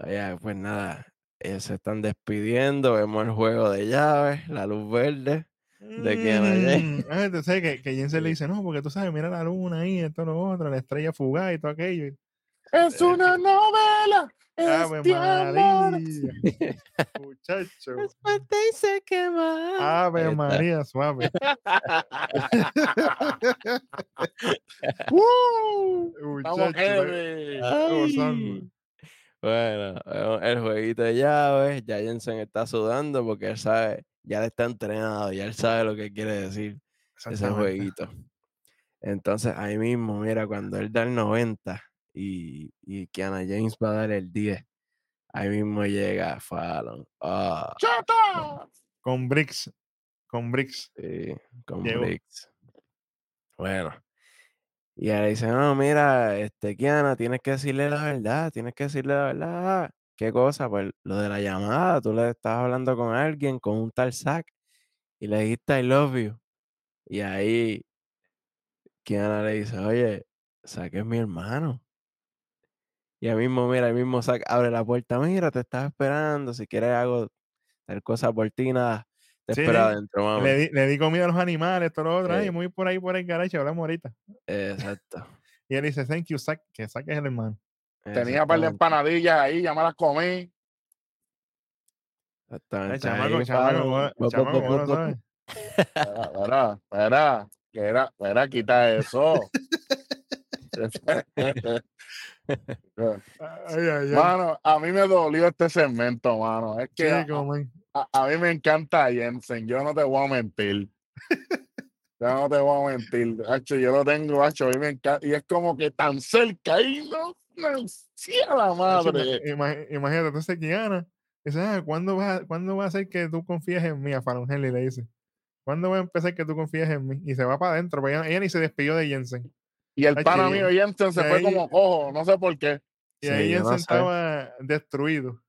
Oye, pues nada, ellos se están despidiendo. Vemos el juego de llaves, la luz verde. De James. Mm, ah, tú sabes que, que Jensen le dice, no, porque tú sabes, mira la luna ahí, esto, lo otro, la estrella fugaz y todo aquello. Es una novela. Ave Este amor. María. *laughs* Muchacho. Fuerte y se quema. Ahí Ave está. María, suave. *laughs* *laughs* Estamos Muchacho. eh. Bueno, eh, el jueguito de llaves, ya Jensen está sudando porque él sabe, ya le está entrenado, ya él sabe lo que quiere decir ese jueguito. Entonces, ahí mismo, mira, cuando él da el 90 y, y Kiana James va a dar el 10, ahí mismo llega Fallon. ¡Chata! Con Bricks. Con Bricks. sí, con. Briggs. Bueno. Y ella dice, no, mira, este, Kiana, tienes que decirle la verdad, tienes que decirle la verdad. ¿Qué cosa? Pues lo de la llamada, tú le estabas hablando con alguien, con un tal Zack, y le dijiste I love you. Y ahí Kiana le dice, oye, Zack es mi hermano. Y ahí mismo, mira, ahí mismo Zack abre la puerta, mira, te estaba esperando, si quieres hago tal cosa por ti, nada, te Sí, espero sí. adentro, mami. Le di, le di comida a los animales, todo lo otro. Sí. muy por ahí, por el garaje, hablamos ahorita. Exacto. Y él dice, thank you, Zack, que Zack es el hermano. Tenía un par de exactamente, empanadillas ahí, ya me las comí. Exactamente. El chamaco, chamaco, chamaco, eso. Ay, ay, ay. mano, a mí me dolió este segmento, mano. Es que a, Chico, a- a mí me encanta Jensen, yo no te voy a mentir. *laughs* Yo no te voy a mentir, hacho, yo lo tengo, hacho, a mí me encanta. Y es como que tan cerca y no, no, sí a la Hacho, madre. ima- Imagínate, entonces Kiana dice, ah, ¿cuándo, va, ¿cuándo va a ser que tú confíes en mí? A Fallon Henley le dice. ¿Cuándo va a empezar que tú confíes en mí? Y se va para adentro, ella, ella ni se despidió de Jensen. Y el Ay, pana que- mío Jensen se y fue ahí- como cojo, no sé por qué. Y Sí, ahí no Jensen sé. estaba destruido.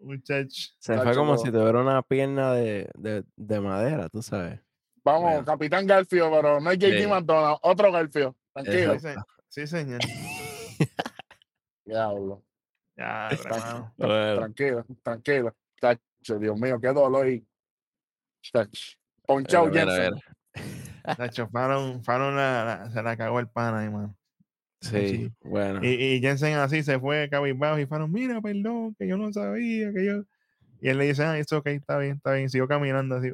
Muchacho. Se fue como pero- si tuviera una pierna de, de, de madera, tú sabes. Vamos, Bueno. Capitán Garfio, pero no es JT Sí. McDonald, otro Garfio. Tranquilo. Exacto. Sí, se- sí, señor. *laughs* Diablo. Ya, Bueno. Tranquilo, tranquilo. Dios mío, qué dolor. Ponchao mira, Jensen. mira. Nacho, Fallon, Fallon la- la- se la cagó el pana ahí, mano. Sí, bueno. Y, y Jensen así se fue cabizbajo y Fallon, mira, perdón, que yo no sabía, que yo... Y él le dice, ah, it's okay, está bien, está bien. Siguió caminando así.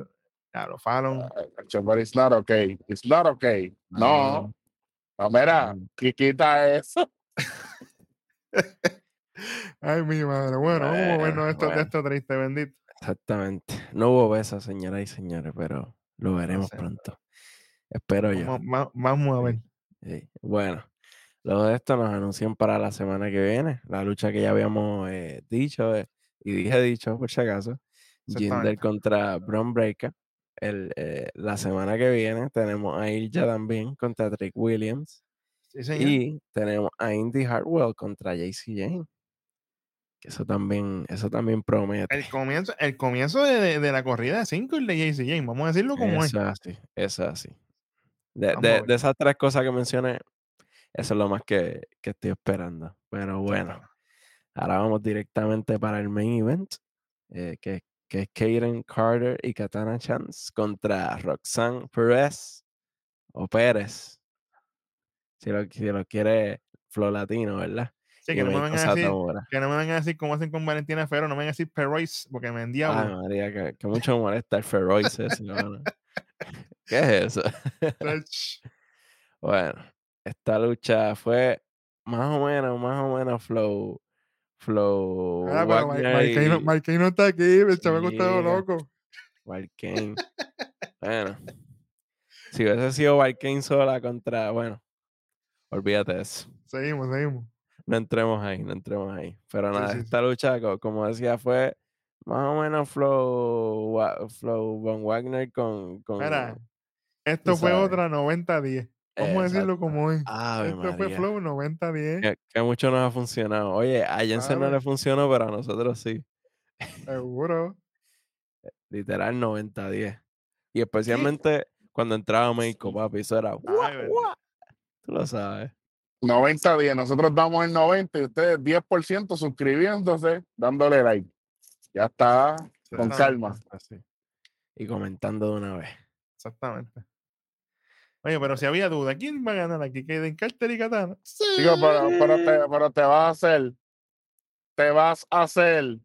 Claro, Fallon. Tacho, But it's not okay. It's not okay. No. No, mira, qui- quita eso. *laughs* Ay, mi madre. Bueno, vamos a vernos esto, bueno. esto triste, bendito. Exactamente. No hubo besos, señoras y señores, pero lo veremos sé. pronto. Espero yo. Vamos, va- vamos a ver. Sí. Bueno, luego de esto nos anuncian para la semana que viene, la lucha que ya habíamos eh, dicho, eh, y dije dicho por si acaso, Jinder contra Braun Breaker. El, eh, la semana que viene tenemos a Ilja también contra Trick Williams. Sí. Y tenemos a Indy Hartwell contra JC Jane. Que eso también, eso también promete. El comienzo, el comienzo de, de- de la corrida de 5 y de JC James, vamos a decirlo como es. Eso es así, eso es así. De, de- esas tres cosas que mencioné, eso es lo más que, que estoy esperando. Pero bueno, ahora vamos directamente para el main event, eh, que, que es Kaden Carter y Katana Chance contra Roxanne Perez o Pérez. Si lo, si lo quiere Flow Latino, ¿verdad? Sí, que no me vengan a decir, que no me vengan a decir como hacen con Valentina Ferro, no me vengan a decir Perrois, porque me Ay, endiablo. María, que, que mucho molesta el Ferrois *laughs* ese. ¿Qué es eso? *laughs* Bueno, esta lucha fue más o menos, más o menos flow, flow ah, pero Marquez no, no está aquí, el chamaco está Yeah. loco. Valkane. *laughs* Bueno, si hubiese sido Valkane sola contra, bueno, olvídate de eso. Seguimos, seguimos. No entremos ahí, no entremos ahí. Pero nada, sí, sí. esta lucha, co- como decía, fue más o menos flow, flow Von Wagner con, con Mira, esto fue sabes. otra 90-10. Vamos a decirlo como es. Ave Esto fue María. Flow 90-10, Que, que mucho nos ha funcionado. Oye, a Jensen no le funcionó, pero a nosotros sí. seguro. *laughs* Literal 90-10. Y especialmente cuando entraba México, papi, eso era. "Guau, Ay, guau". Tú lo sabes. 90 días. Nosotros damos el 90 y ustedes 10% suscribiéndose, dándole like. Ya está con calma. Así. Y comentando de una vez. Exactamente. Oye, pero si había duda, ¿quién va a ganar aquí? ¿Kaden Carter y Katana? Digo, pero, pero, te, pero te vas a hacer. Te vas a hacer.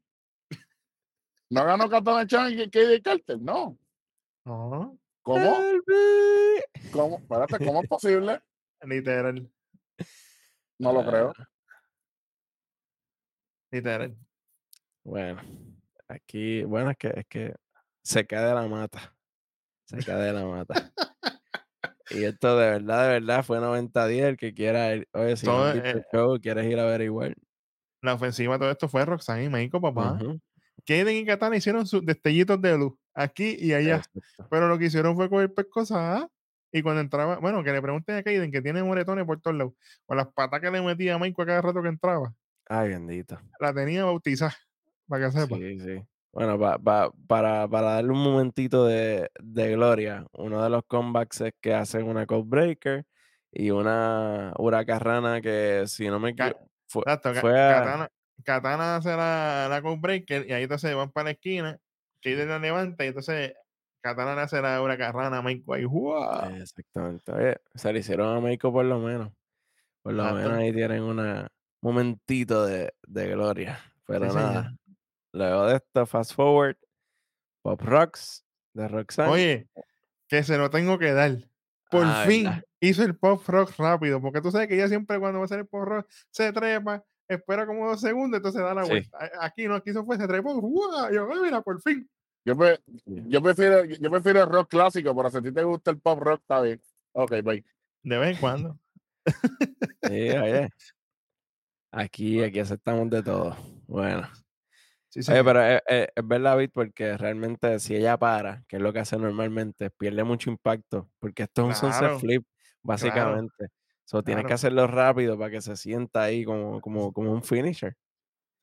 No ganó Katana Chan y KD Carter, no. No, ¿Cómo? ¿Cómo? Espérate, ¿cómo es posible? *laughs* literal, No lo creo. Ah, literal. Bueno, aquí, bueno, es que, es que se cae de la mata. Se cae de la mata. *laughs* Y esto de verdad, de verdad fue 90-10. El que quiera ir, oye, si Todo, eh, show, quieres ir a averiguar. La ofensiva de todo esto fue Roxanne y Meiko, papá. Ujú, Kaden y Katana hicieron sus destellitos de luz aquí y allá. exacto. Pero lo que hicieron fue coger pescosas. Y cuando entraba, bueno, que le pregunten a Kaden que tiene moretones por todos lados. Con las patas que le metía a Meiko a cada rato que entraba. Ay, bendito. La tenía bautizada. Para que sepa. Sí, sí. Bueno, pa- pa- para, para darle un momentito de, de gloria, uno de los comebacks es que hacen una Code Breaker y una Huracarrana que, si no me equivoco, fue, fue a- Katana, Katana hace la, la Code Breaker y ahí entonces van para la esquina. Kaden la levanta y entonces Katana le hace la huracarrana a Meiko ahí. ¡guau! Exactamente. Oye, se le hicieron a Meiko por lo menos. Por lo Exacto. menos ahí tienen un momentito de, de gloria. Pero señor. nada, luego de esto, fast forward, Pop Rocks de Roxanne. Oye, que se lo tengo que dar. Por Ah, fin ¿verdad? hizo el pop rock rápido, porque tú sabes que ella siempre cuando va a hacer el pop rock se trepa, espera como dos segundos, entonces da la Sí. vuelta. Aquí no, aquí eso fue, se trepó, ¡guau! Yo, "Ah, mira, por fin. Yo, pre- Sí. yo, prefiero, yo prefiero el rock clásico, pero si a ti te gusta el pop rock, está bien. Ok, bye. De vez en cuando. Sí, oye. *laughs* Aquí, aquí aceptamos de todo. Bueno. Sí, Oye, pero es, es- es verdad, porque realmente si ella para, que es lo que hace normalmente, pierde mucho impacto, porque esto es un sunset Claro, flip, básicamente. So, tienes que claro. hacerlo rápido para que se sienta ahí como, como, como un finisher.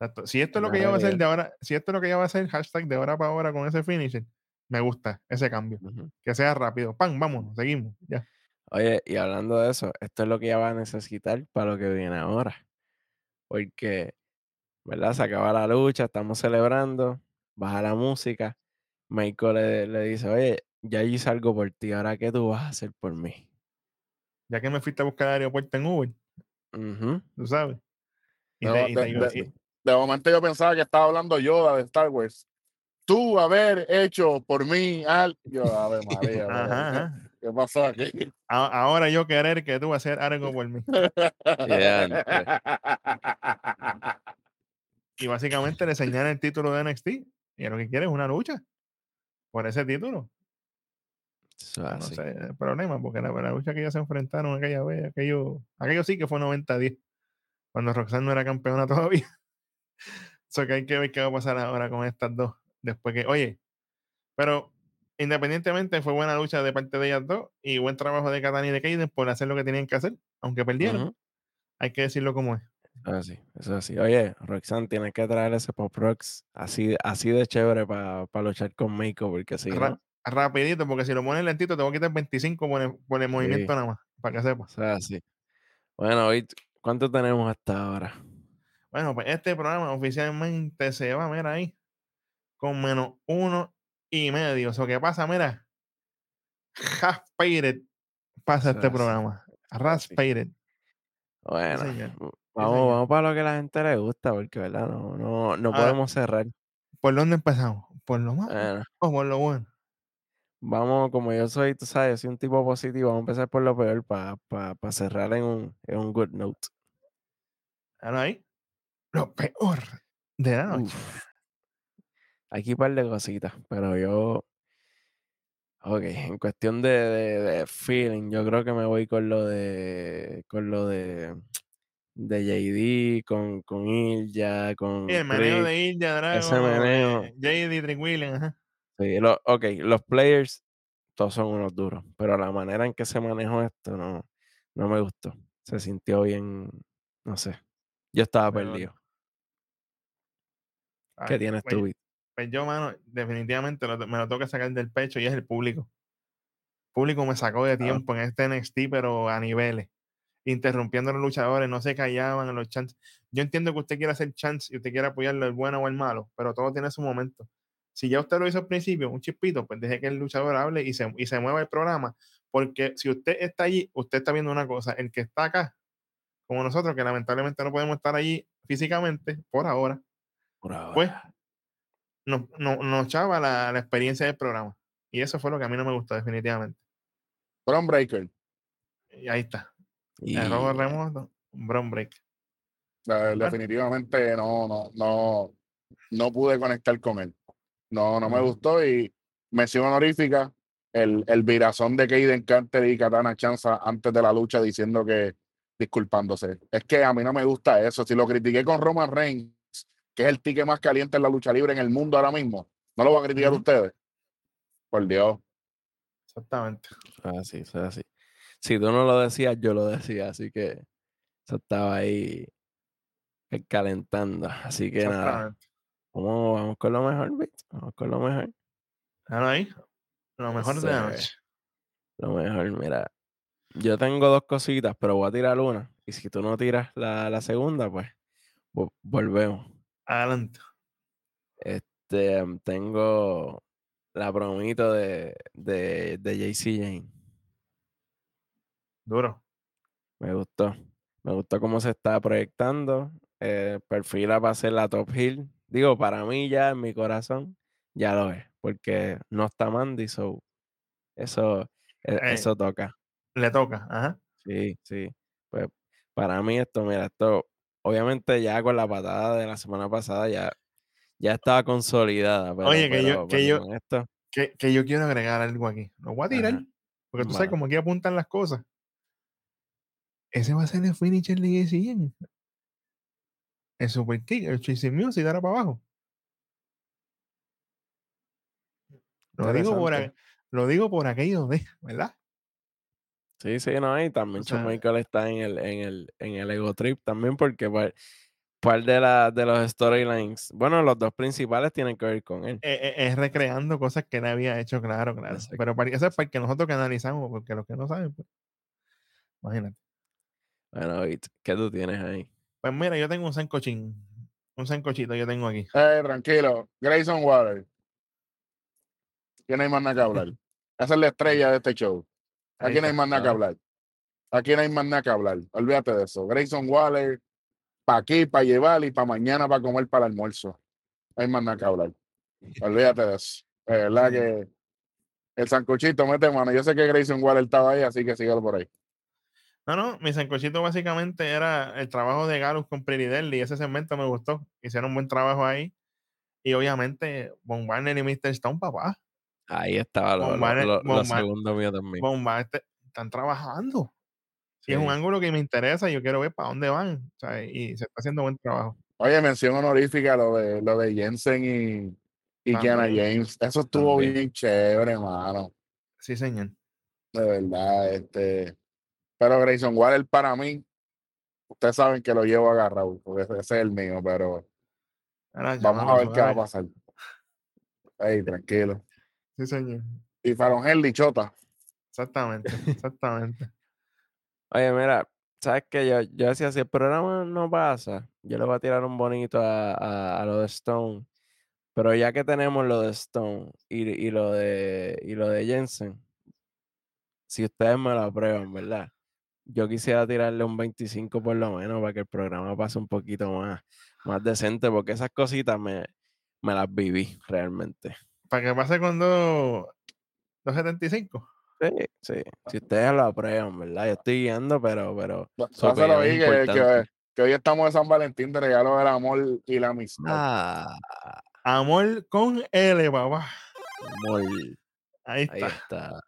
Exacto. Si esto es lo que ella va a hacer de ahora, si esto es lo que ella va a hacer, hashtag de ahora para ahora con ese finisher, me gusta ese cambio. Que sea rápido. ¡Pam! Vámonos, seguimos. Ya. Oye, y hablando de eso, esto es lo que ella va a necesitar para lo que viene ahora. Porque, ¿verdad? Se acaba la lucha, estamos celebrando, baja la música. Michael le, le dice, oye, ya hice algo por ti, ahora qué tú vas a hacer por mí. Ya que me fuiste a buscar al aeropuerto en Uber, Ujú, tú sabes. Y No, te- y de- te de- De momento yo pensaba que estaba hablando Yoda de Star Wars. Tú haber hecho por mí al. Yo, ave María. pero Ajá, ¿qué- ajá. ¿Qué pasó aquí? A- ahora yo querer que tú hacer algo por mí. *laughs* Y básicamente le señala el título de NXT. Y lo que quiere es una lucha por ese título. Eso No sé el problema, porque la, la lucha que ellos se enfrentaron aquella vez, aquello, aquello sí que fue 90-10, cuando Roxanne no era campeona *laughs* todavía. Eso que hay que ver qué va a pasar ahora con estas dos. Después que, oye, pero independientemente fue buena lucha de parte de ellas dos y buen trabajo de Katani y de Kaiden por hacer lo que tenían que hacer, aunque perdieron. Hay que decirlo como es. Así, eso es así. Oye, Roxanne, tienes que traer ese Pop Rocks así, así de chévere para luchar con Meiko, porque si Ra- no, rapidito, porque si lo pones lentito te voy a quitar 25 por el, por el movimiento Sí. nada más, para que sepas. así. Bueno, hoy, ¿cuánto tenemos hasta ahora? Bueno, pues este programa oficialmente se va, mira ahí, con menos uno y medio. Eso que pasa, mira, half pasa este programa. Paid. Bueno, vamos, vamos para lo que a la gente le gusta, porque verdad, no, no, no Ahora- podemos cerrar. ¿Por dónde empezamos? ¿Por lo malo Bueno, o por lo bueno? vamos, como yo soy, tú sabes, soy un tipo positivo, vamos a empezar por lo peor para cerrar en un, en un good note. Ahora ahí, lo peor de la noche. Uf. Aquí un par de cositas, pero yo. Ok, en cuestión de, de- de feeling, yo creo que me voy con lo de. con lo de. De JD, con, con Ilja, con. Y el Chris. de Ilja, ese Dragon, meneo. eh, JD, Trick Williams, ajá. Sí, lo- ok, los players, todos son unos duros, pero la manera en que se manejó esto no, no me gustó. Se sintió bien, no sé. Yo estaba Pero- perdido. Ah, ¿Qué tienes pues, tú? Pues yo, mano, definitivamente lo- me lo tengo que sacar del pecho y es el público. El público me sacó de tiempo en este NXT, pero a niveles. Interrumpiendo a los luchadores, no se callaban en los chants. Yo entiendo que usted quiera hacer chants y usted quiera apoyarlo, el bueno o el malo, pero todo tiene su momento. Si ya usted lo hizo al principio, un chispito, pues deje que el luchador hable y se, y se mueva el programa, Porque si usted está allí, usted está viendo una cosa. El que está acá, como nosotros, que lamentablemente no podemos estar allí físicamente por ahora, Por ahora. pues nos, nos, nos chava la, la experiencia del programa. Y eso fue lo que a mí no me gustó, definitivamente. Brown Breaker. Y ahí está. Y- El robo remoto, un brown break. Eh, definitivamente no, no, no, no pude conectar con él. No, no me gustó y mención honorífica, el, el virazón de Kaden Carter y Katana Chanza antes de la lucha diciendo que disculpándose. Es que a mí no me gusta eso. Si lo critiqué con Roman Reigns, que es el ticket más caliente en la lucha libre en el mundo ahora mismo, no lo voy a criticar ustedes. Por Dios. Exactamente. Así, eso es así. Si tú no lo decías, yo lo decía, así que eso estaba ahí calentando. Así que nada, vamos, vamos con lo mejor, Vic, Vamos con lo mejor. Déjalo ahí. Lo mejor de la noche. Lo mejor, mira. Yo tengo dos cositas, pero voy a tirar una. Y si tú no tiras la, la segunda, pues vo- volvemos. Adelante. Este, tengo la promito de, de, de JC Jane. Duro. Me gustó. Me gustó cómo se está proyectando. Eh, perfila para ser la top hill. Digo, para mí ya en mi corazón ya lo es. Porque no está Mandy, so eso, e- Eh. eso toca. Le toca. Ajá. Sí, sí. Pues para mí esto, mira, esto, obviamente ya con la patada de la semana pasada ya, ya estaba consolidada. Pero, Oye, que yo- que pero yo- esto, Que, que yo quiero agregar algo aquí. Lo voy a tirar. Ajá. Porque tú sabes cómo aquí apuntan las cosas. Ese va a ser el finisher de JCN. El super kick, el chasing music, dará para abajo. Lo digo, por, lo digo por aquello de, ¿verdad? Sí, sí, no, y también O sea, Michael está en el, en el, en el Ego Trip también porque par, par de, la, de los storylines, bueno, los dos principales tienen que ver con él. eh, eh, es recreando cosas que él había hecho, claro, claro. Exacto. Pero para, eso es para que nosotros que analizamos, porque los que no saben, pues, imagínate. Bueno, ¿qué tú tienes ahí? Pues mira, yo tengo un sancochín, un sancochito yo tengo aquí. Eh, tranquilo. Grayson Water. Aquí no hay más nada que hablar. *laughs* Esa es la estrella de este show. Aquí no hay más nada que hablar. Aquí no hay más nada que hablar. Olvídate de eso. Grayson Waller, para aquí, para llevar y para mañana para comer para el almuerzo. No hay más nada que hablar. Olvídate de eso. De verdad que el sancochito mete mano. Yo sé que Grayson Waller estaba ahí, así que síguelo por ahí. No, no, mi sancochito básicamente era el trabajo de Galus con Pretty Deadly, ese segmento me gustó. Hicieron un buen trabajo ahí. Y obviamente, Von Warner y Mr. Stone, papá. Ahí estaba lo, lo- Warner- lo- lo Mar- segundo mío también. Von Warner están trabajando. Y es un Sí. ángulo que me interesa, yo quiero ver para dónde van. o sea, y se está haciendo buen trabajo. Oye, mención honorífica lo de lo de Jensen y, y Kiana. James. Eso estuvo También. bien chévere, hermano. Sí, señor. De verdad, este. Pero Grayson Waller para mí, ustedes saben que lo llevo agarrado, porque ese es el mío, pero Ahora, vamos a ver qué va a pasar. Ey, tranquilo. Sí, señor. Y Faron Henley, chota. Exactamente, *laughs* exactamente. Oye, mira, ¿sabes qué? Yo, yo decía, si el programa no pasa, yo le voy a tirar un bonito a, a- a lo de Stone. Pero ya que tenemos lo de Stone y, y lo de y lo de Jensen, si ustedes me lo aprueban, ¿verdad? Yo quisiera tirarle un 25 por lo menos para que el programa pase un poquito más, más decente, porque esas cositas me, me las viví realmente. Para que pase con dos- 275. Sí, sí. Si ustedes lo aprueban, ¿verdad? Yo estoy guiando, pero, pero opinión ahí, es que, que, importante. que hoy estamos de San Valentín de regalo del amor y la amistad. Ah, Amor con L, papá. muy, Ahí ahí está. está.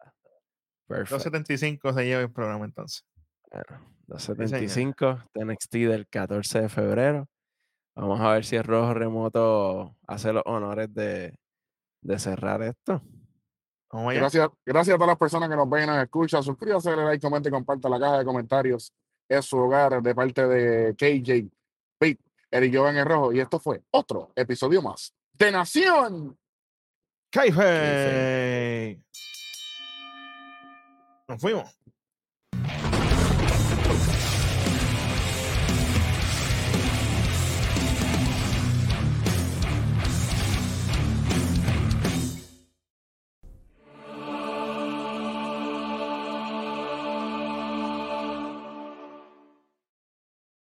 Perfecto. 275 se lleva el programa entonces. Bueno, 275, TNXT del 14 de febrero. Vamos a ver si el Rojo Remoto hace los honores de, de cerrar esto. Gracias, gracias a todas las personas que nos ven y nos escuchan. Suscríbase, dale like, comenta y comparta la caja de comentarios. Es su hogar de parte de KJ, Pete, Eric Joven el Rojo. Y esto fue otro episodio más de Nación. Kaife. Nos fuimos.